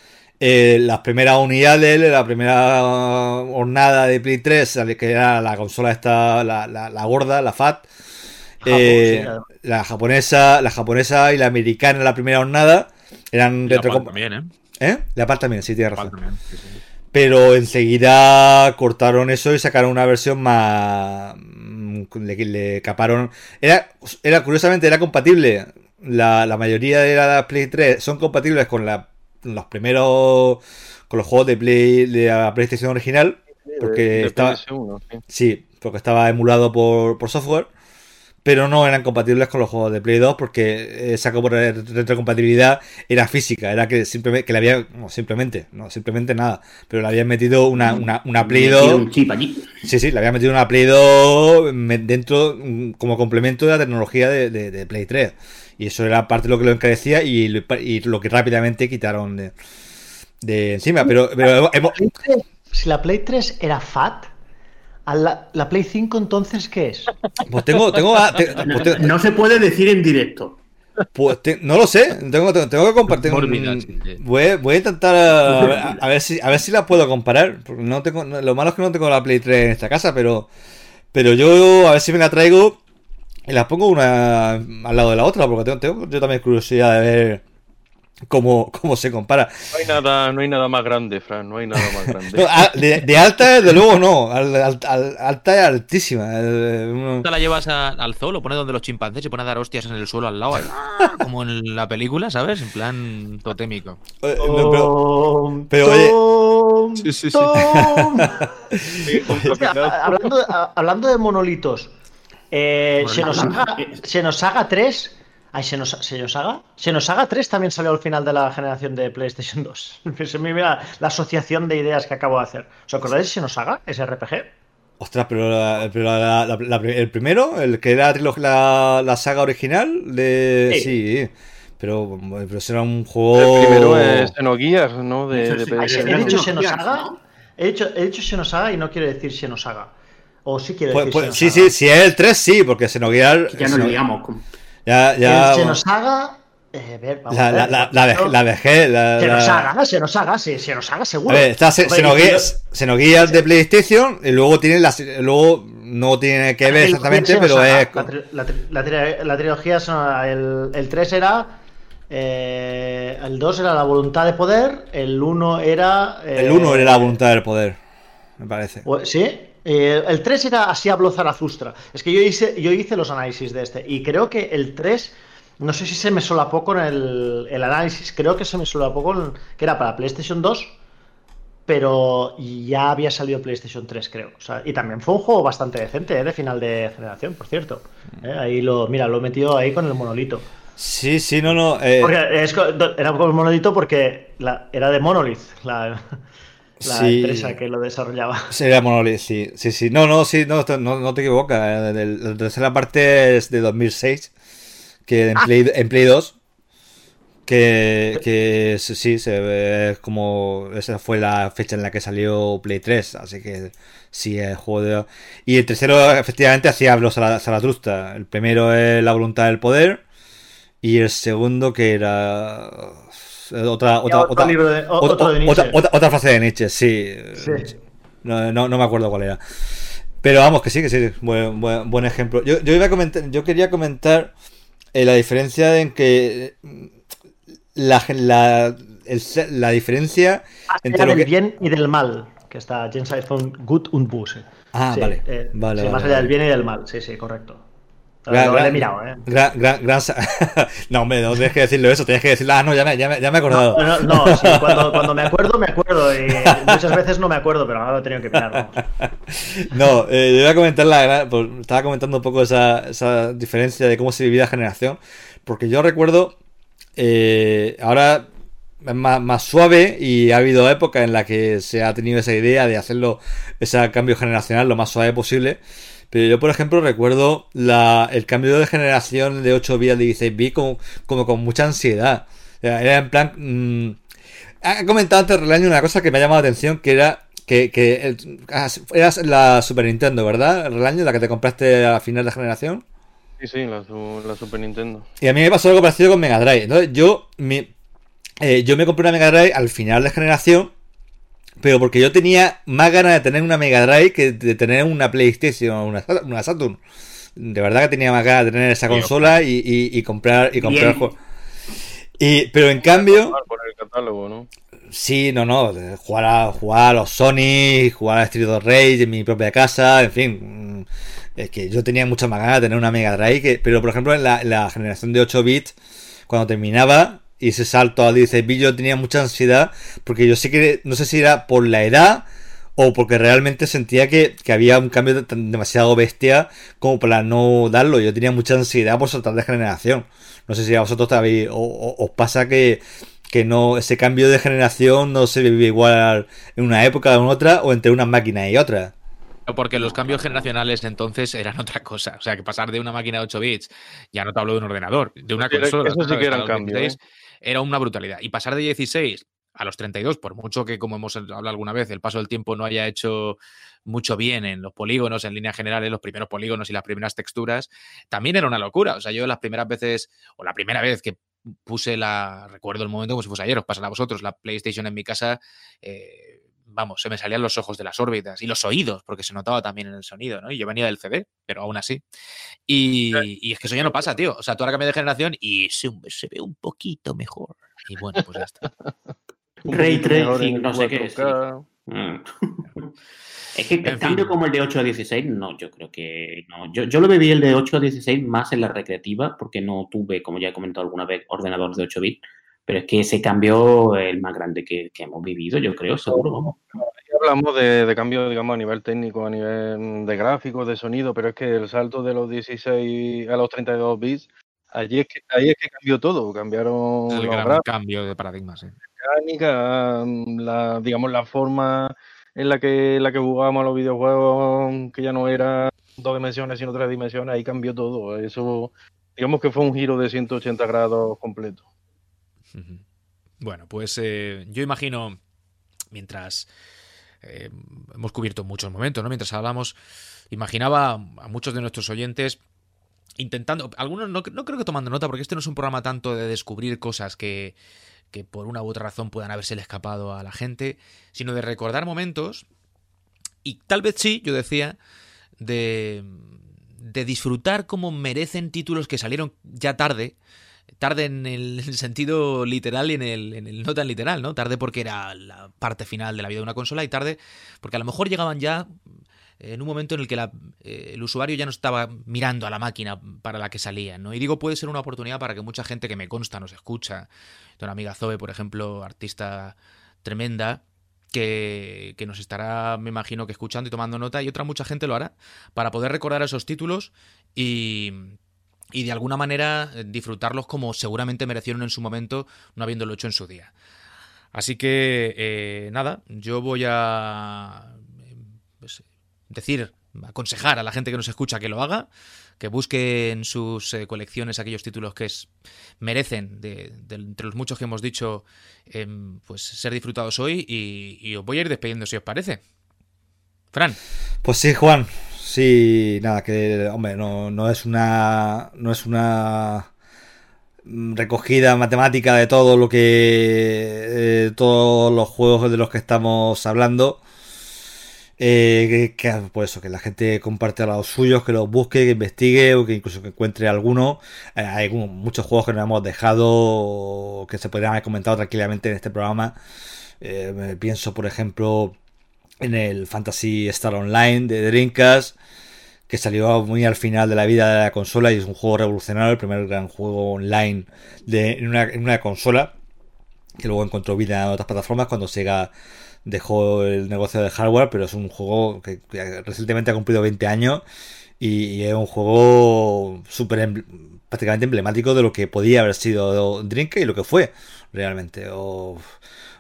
eh, las primeras unidades, la primera hornada de Play 3, que era la consola esta, la, la, la gorda, la FAT, eh, la japonesa, la japonesa y la americana, la primera hornada, eran Y la Pal también, ¿eh? ¿Eh? La PAL también, sí, tiene razón. también, sí, sí. Pero enseguida cortaron eso y sacaron una versión más. mm, Le, le caparon. Era, era curiosamente, era compatible. La, la mayoría de las Play 3 son compatibles con la- los primeros. Con los juegos de Play de la PlayStation original. Porque De estaba. PS1, sí. Sí, porque estaba emulado por, por software. Pero no eran compatibles con los juegos de Play 2 porque esa retrocompatibilidad era física, era que simplemente que le había, no, simplemente, no, simplemente nada, pero le habían metido una, una, una Play Metido 2, un chip allí. sí, sí, le habían metido una Play 2 me- dentro como complemento de la tecnología de, de- de Play 3 y eso era parte de lo que lo encarecía y, lo- y lo que rápidamente quitaron de, de encima, pero, pero hemos- Play 3, si la Play 3 era FAT, ¿a la, la Play 5 entonces qué es? pues tengo, tengo, te- pues No, tengo- no se puede decir en directo. Pues te- no lo sé, tengo, tengo, tengo que compartir. un- voy, voy a intentar a, ver- a ver si a ver si la puedo comparar. Porque no tengo, no- lo malo es que no tengo la Play 3 en esta casa, pero pero yo a ver si me la traigo y las pongo una al lado de la otra, porque tengo, tengo yo también curiosidad de ver cómo, cómo se compara. No hay nada, no hay nada más grande, Fran, no hay nada más No, grande. a- de, de alta, desde luego no. Al- al- al- alta es altísima. El- uno- Te la llevas a- al zoo, lo pones donde los chimpancés y pones a dar hostias en el suelo al lado, ¡ah! como en la película, ¿sabes? En plan totémico. eh, no, pero- oye- Tom, Sí, sí, sí. Hablando, de monolitos, eh, Bueno, Xenosaga, eh, Xenosaga 3. Ay, Xenos- Xenosaga. Xenosaga 3 también salió al final de la generación de PlayStation 2. Pues mira la asociación de ideas que acabo de hacer. ¿Os acordáis de Xenosaga? Ese RPG. Ostras, pero, la- pero la- la- la- el primero, el que era la, la saga original, de Sí. sí, pero, pero ese era un juego. El primero es Xenogears, ¿no? De, de. Ay, PS. he dicho ¿no? Xenosaga. ¿no? He dicho, he dicho Xenosaga y no quiero decir Xenosaga. O sí quiero Pues- decir pues, sí, sí, si es el 3, sí, porque Xenogears. Ya nos Xeno- liamos. con- Ya, ya. El Xenosaga. Eh, a ver, vamos La, a ver. la, la, vej- la vejez. La, la- Xenosaga, Xenosaga, sí, Xenosaga A seguro. ver, está Xe- Joder, Xenogears, Xenogears de PlayStation y luego tiene las. Luego no tiene que ver exactamente, pero es. La, tri- la tri- la tri- la trilogía, son- el, el 3 era. eh, el 2 era la voluntad de poder, el 1 era. eh, El 1 era la voluntad del poder, me parece. o- Sí. Eh, el 3 era así habló Zarathustra. Es que yo hice, yo hice los análisis de este. Y creo que el 3. No sé si se me solapó con el, el análisis. Creo que se me solapó con. Que era para PlayStation 2. Pero ya había salido PlayStation 3, creo. O sea, y también fue un juego bastante decente, ¿eh? de final de generación, por cierto. ¿Eh? Ahí lo. Mira, lo he metido ahí con el monolito. Sí, sí, no, no. eh, Porque es era con el monolito porque la- era de Monolith, la, la Sí. empresa que lo desarrollaba. Sería Monolith, sí, sí, sí. No, no, sí, no, no, no te equivocas. eh, La tercera parte es de 2006, que en Play, en Play 2, que, que sí, sí, se ve como esa fue la fecha en la que salió Play 3, así que sí, el juego de... Y el tercero, efectivamente, hacía los Zara- Zaratustra. El primero es La Voluntad del Poder, y el segundo que era... Otra, otra, otro otra, libro de- otro Nietzsche. otra- frase de Nietzsche, sí. Sí. No, no, no me acuerdo cuál era. Pero vamos, que sí, que sí, buen, buen, buen ejemplo. Yo, yo iba a comentar, yo quería comentar eh, la diferencia en que eh, la, la, el la diferencia entre lo del que... bien y del mal, que está Jensen von Gut und Böse. Ah, Sí, vale. eh, vale, sí, vale, más allá del bien y del mal, sí, sí, correcto. Gran- lo, lo he mirado, ¿eh? gran sa- no, hombre, no tienes que decirlo eso, tienes que decirlo. Ah, no, ya me, ya me, ya me he acordado. No, no, no, sí, cuando, cuando me acuerdo, me acuerdo. Y muchas veces no me acuerdo, pero ahora lo he tenido que mirar. vamos. No, eh, yo iba a comentar la pues, estaba comentando un poco esa, esa diferencia de cómo se vivía la generación, porque yo recuerdo, eh, ahora es más, más suave y ha habido época en la que se ha tenido esa idea de hacerlo, ese cambio generacional lo más suave posible, pero yo, por ejemplo, recuerdo la, el cambio de generación de 8 bits a 16 bits como, como con mucha ansiedad. Era en plan... mm, ha comentado antes Relaño una cosa que me ha llamado la atención, que era que, que el- la Super Nintendo, ¿verdad? Relaño, la que te compraste a final de generación. Sí, sí, la, su- la Super Nintendo. Y a mí me pasó algo parecido con Mega Drive. Entonces yo eh, yo me compré una Mega Drive al final de generación, pero porque yo tenía más ganas de tener una Mega Drive que de tener una PlayStation o una, una Saturn. De verdad que tenía más ganas de tener esa consola y, y- y comprar y comprar juegos. Y, pero en cambio, Por el catálogo, ¿no? Sí, no, no. Jugar a, jugar a los Sony, jugar a Street of Rage en mi propia casa, en fin. Es que yo tenía mucha más ganas de tener una Mega Drive. Que, pero por ejemplo, en la, en la generación de 8 bits, cuando terminaba y ese salto a 16 bits, yo tenía mucha ansiedad. Porque yo sé que, no sé si era por la edad o porque realmente sentía que, que había un cambio de- tan- demasiado bestia como para no darlo. Yo tenía mucha ansiedad por saltar de generación. No sé si a vosotros también o- o- os pasa que, que no ese cambio de generación no se vive igual en una época o en otra o entre una máquina y otra. Porque los cambios generacionales entonces eran otra cosa. O sea, que pasar de una máquina de 8 bits, ya no te hablo de un ordenador, de una consola. eso sí que eran cambios, 16, Era una brutalidad. Y pasar de 16 a los 32, por mucho que, como hemos hablado alguna vez, el paso del tiempo no haya hecho mucho bien en los polígonos, en líneas generales, los primeros polígonos y las primeras texturas, también era una locura. O sea, yo las primeras veces, o la primera vez que puse la, recuerdo el momento como si fuese ayer, os pasará a vosotros, la PlayStation en mi casa, eh, vamos, se me salían los ojos de las órbitas y los oídos, porque se notaba también en el sonido, ¿no? Y yo venía del CD, pero aún así. Y, y es que eso ya no pasa, tío. O sea, tú ahora cambias de generación y se, se ve un poquito mejor. Y bueno, pues ya está. Ray tracing, no sé qué. sí. 4K. Mm. Es que En el cambio fin. como el de 8 a 16, no, yo creo que no. Yo, yo lo viví el de 8 a 16 más en la recreativa, porque no tuve, como ya he comentado alguna vez, ordenador de 8 bits. Pero es que ese cambio es el más grande que, que hemos vivido, yo creo, seguro, vamos. Hablamos de, de cambio, digamos, a nivel técnico, a nivel de gráficos, de sonido, pero es que el salto de los 16 a los 32 bits, allí es que, ahí es que cambió todo. Cambiaron El los gran gráficos, cambio de paradigma, sí. mecánica, la, digamos, la forma en la que, en la que jugábamos a los videojuegos, que ya no era dos dimensiones, sino tres dimensiones, ahí cambió todo. Eso, digamos que fue un giro de 180 grados completo. Bueno, pues eh, yo imagino, mientras eh, hemos cubierto muchos momentos, ¿no? Mientras hablamos, imaginaba a muchos de nuestros oyentes intentando, algunos no, no creo que tomando nota, porque este no es un programa tanto de descubrir cosas que, que por una u otra razón puedan haberse escapado a la gente, sino de recordar momentos y tal vez sí, yo decía, de, de disfrutar como merecen títulos que salieron ya tarde, tarde en el sentido literal y en el, en no tan literal, ¿no? Tarde porque era la parte final de la vida de una consola y tarde porque a lo mejor llegaban ya en un momento en el que eh, el usuario ya no estaba mirando a la máquina para la que salían, ¿no? Y digo, puede ser una oportunidad para que mucha gente que me consta nos escucha, una amiga Zoe, por ejemplo, artista tremenda, que nos estará, me imagino, que escuchando y tomando nota, y otra mucha gente lo hará, para poder recordar esos títulos y, y de alguna manera eh, disfrutarlos como seguramente merecieron en su momento, no habiéndolo hecho en su día. Así que, eh, nada, yo voy a pues, decir, aconsejar a la gente que nos escucha que lo haga, que busque en sus eh, colecciones aquellos títulos que es, merecen, de, de entre los muchos que hemos dicho, em, pues ser disfrutados hoy y, y os voy a ir despidiendo si os parece. Fran, Pues sí, Juan. Sí, nada, que, hombre, no, no es una. No es una mm, recogida matemática de todo lo que. todos los juegos de los que estamos hablando. Eh, que, que, pues eso, que la gente comparte los suyos, que los busque, que investigue o que incluso que encuentre alguno. Eh, hay muchos juegos que nos hemos dejado que se podrían haber comentado tranquilamente en este programa. Eh, pienso, por ejemplo, en el Fantasy Star Online de Dreamcast, que salió muy al final de la vida de la consola y es un juego revolucionario, el primer gran juego online de, en, una, en una consola, que luego encontró vida en otras plataformas cuando Sega dejó el negocio de hardware, pero es un juego que, recientemente ha cumplido 20 años y, es un juego súper em- prácticamente emblemático de lo que podía haber sido Dreamcast y lo que fue realmente.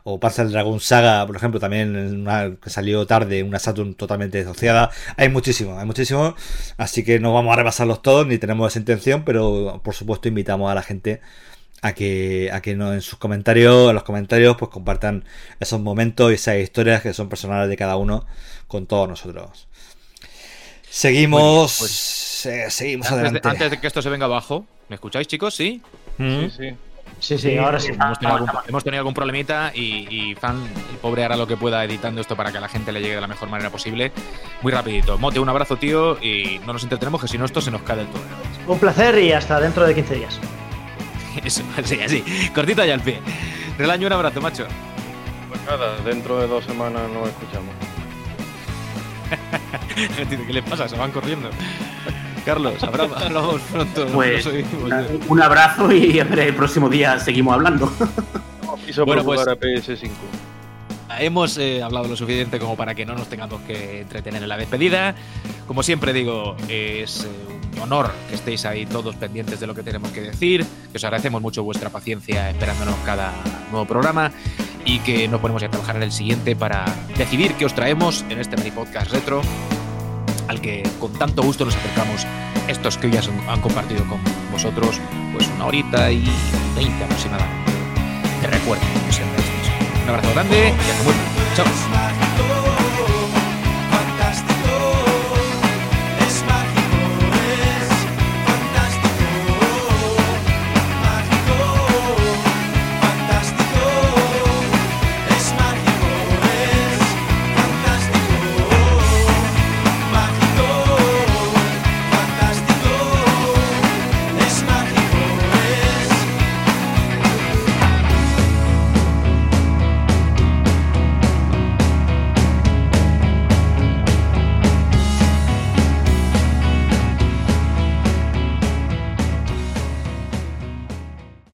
O pasa el Dragon Saga, por ejemplo, también en una, que salió tarde, una Saturn totalmente desociada. Hay muchísimo, hay muchísimo. Así que no vamos a repasarlos todos, ni tenemos esa intención, pero por supuesto invitamos a la gente a que, a que no, en sus comentarios, en los comentarios, pues compartan esos momentos y esas historias que son personales de cada uno con todos nosotros. Seguimos, pues, eh, seguimos antes de, adelante. antes de que esto se venga abajo, ¿me escucháis, chicos? ¿Sí? Mm. Sí, sí. Sí, sí, ahora sí. Hemos tenido algún, hemos tenido algún problemita y, y Fan, el pobre, hará lo que pueda editando esto para que a la gente le llegue de la mejor manera posible. Muy rapidito. Mote, un abrazo, tío, y no nos entretenemos, que si no esto se nos cae del todo. Un placer y hasta dentro de 15 días. Eso, así, así. Cortito y al pie. Relaño, un abrazo, macho. Pues nada, dentro de dos semanas nos escuchamos. ¿Qué les pasa? Se van corriendo. Carlos, hablamos, pronto. Pues un abrazo y a ver, el próximo día seguimos hablando. Quiso Bueno, bueno, pues- a PS5. Hemos eh, hablado lo suficiente como para que no nos tengamos que entretener en la despedida. Como siempre digo, es eh, un honor que estéis ahí todos pendientes de lo que tenemos que decir, que os agradecemos mucho vuestra paciencia esperándonos cada nuevo programa y que nos ponemos a trabajar en el siguiente para decidir qué os traemos en este mini podcast retro al que con tanto gusto nos acercamos estos que ya han compartido con vosotros pues una horita y veinte aproximadamente de recuerdo. Un abrazo grande y hasta pronto. Chao.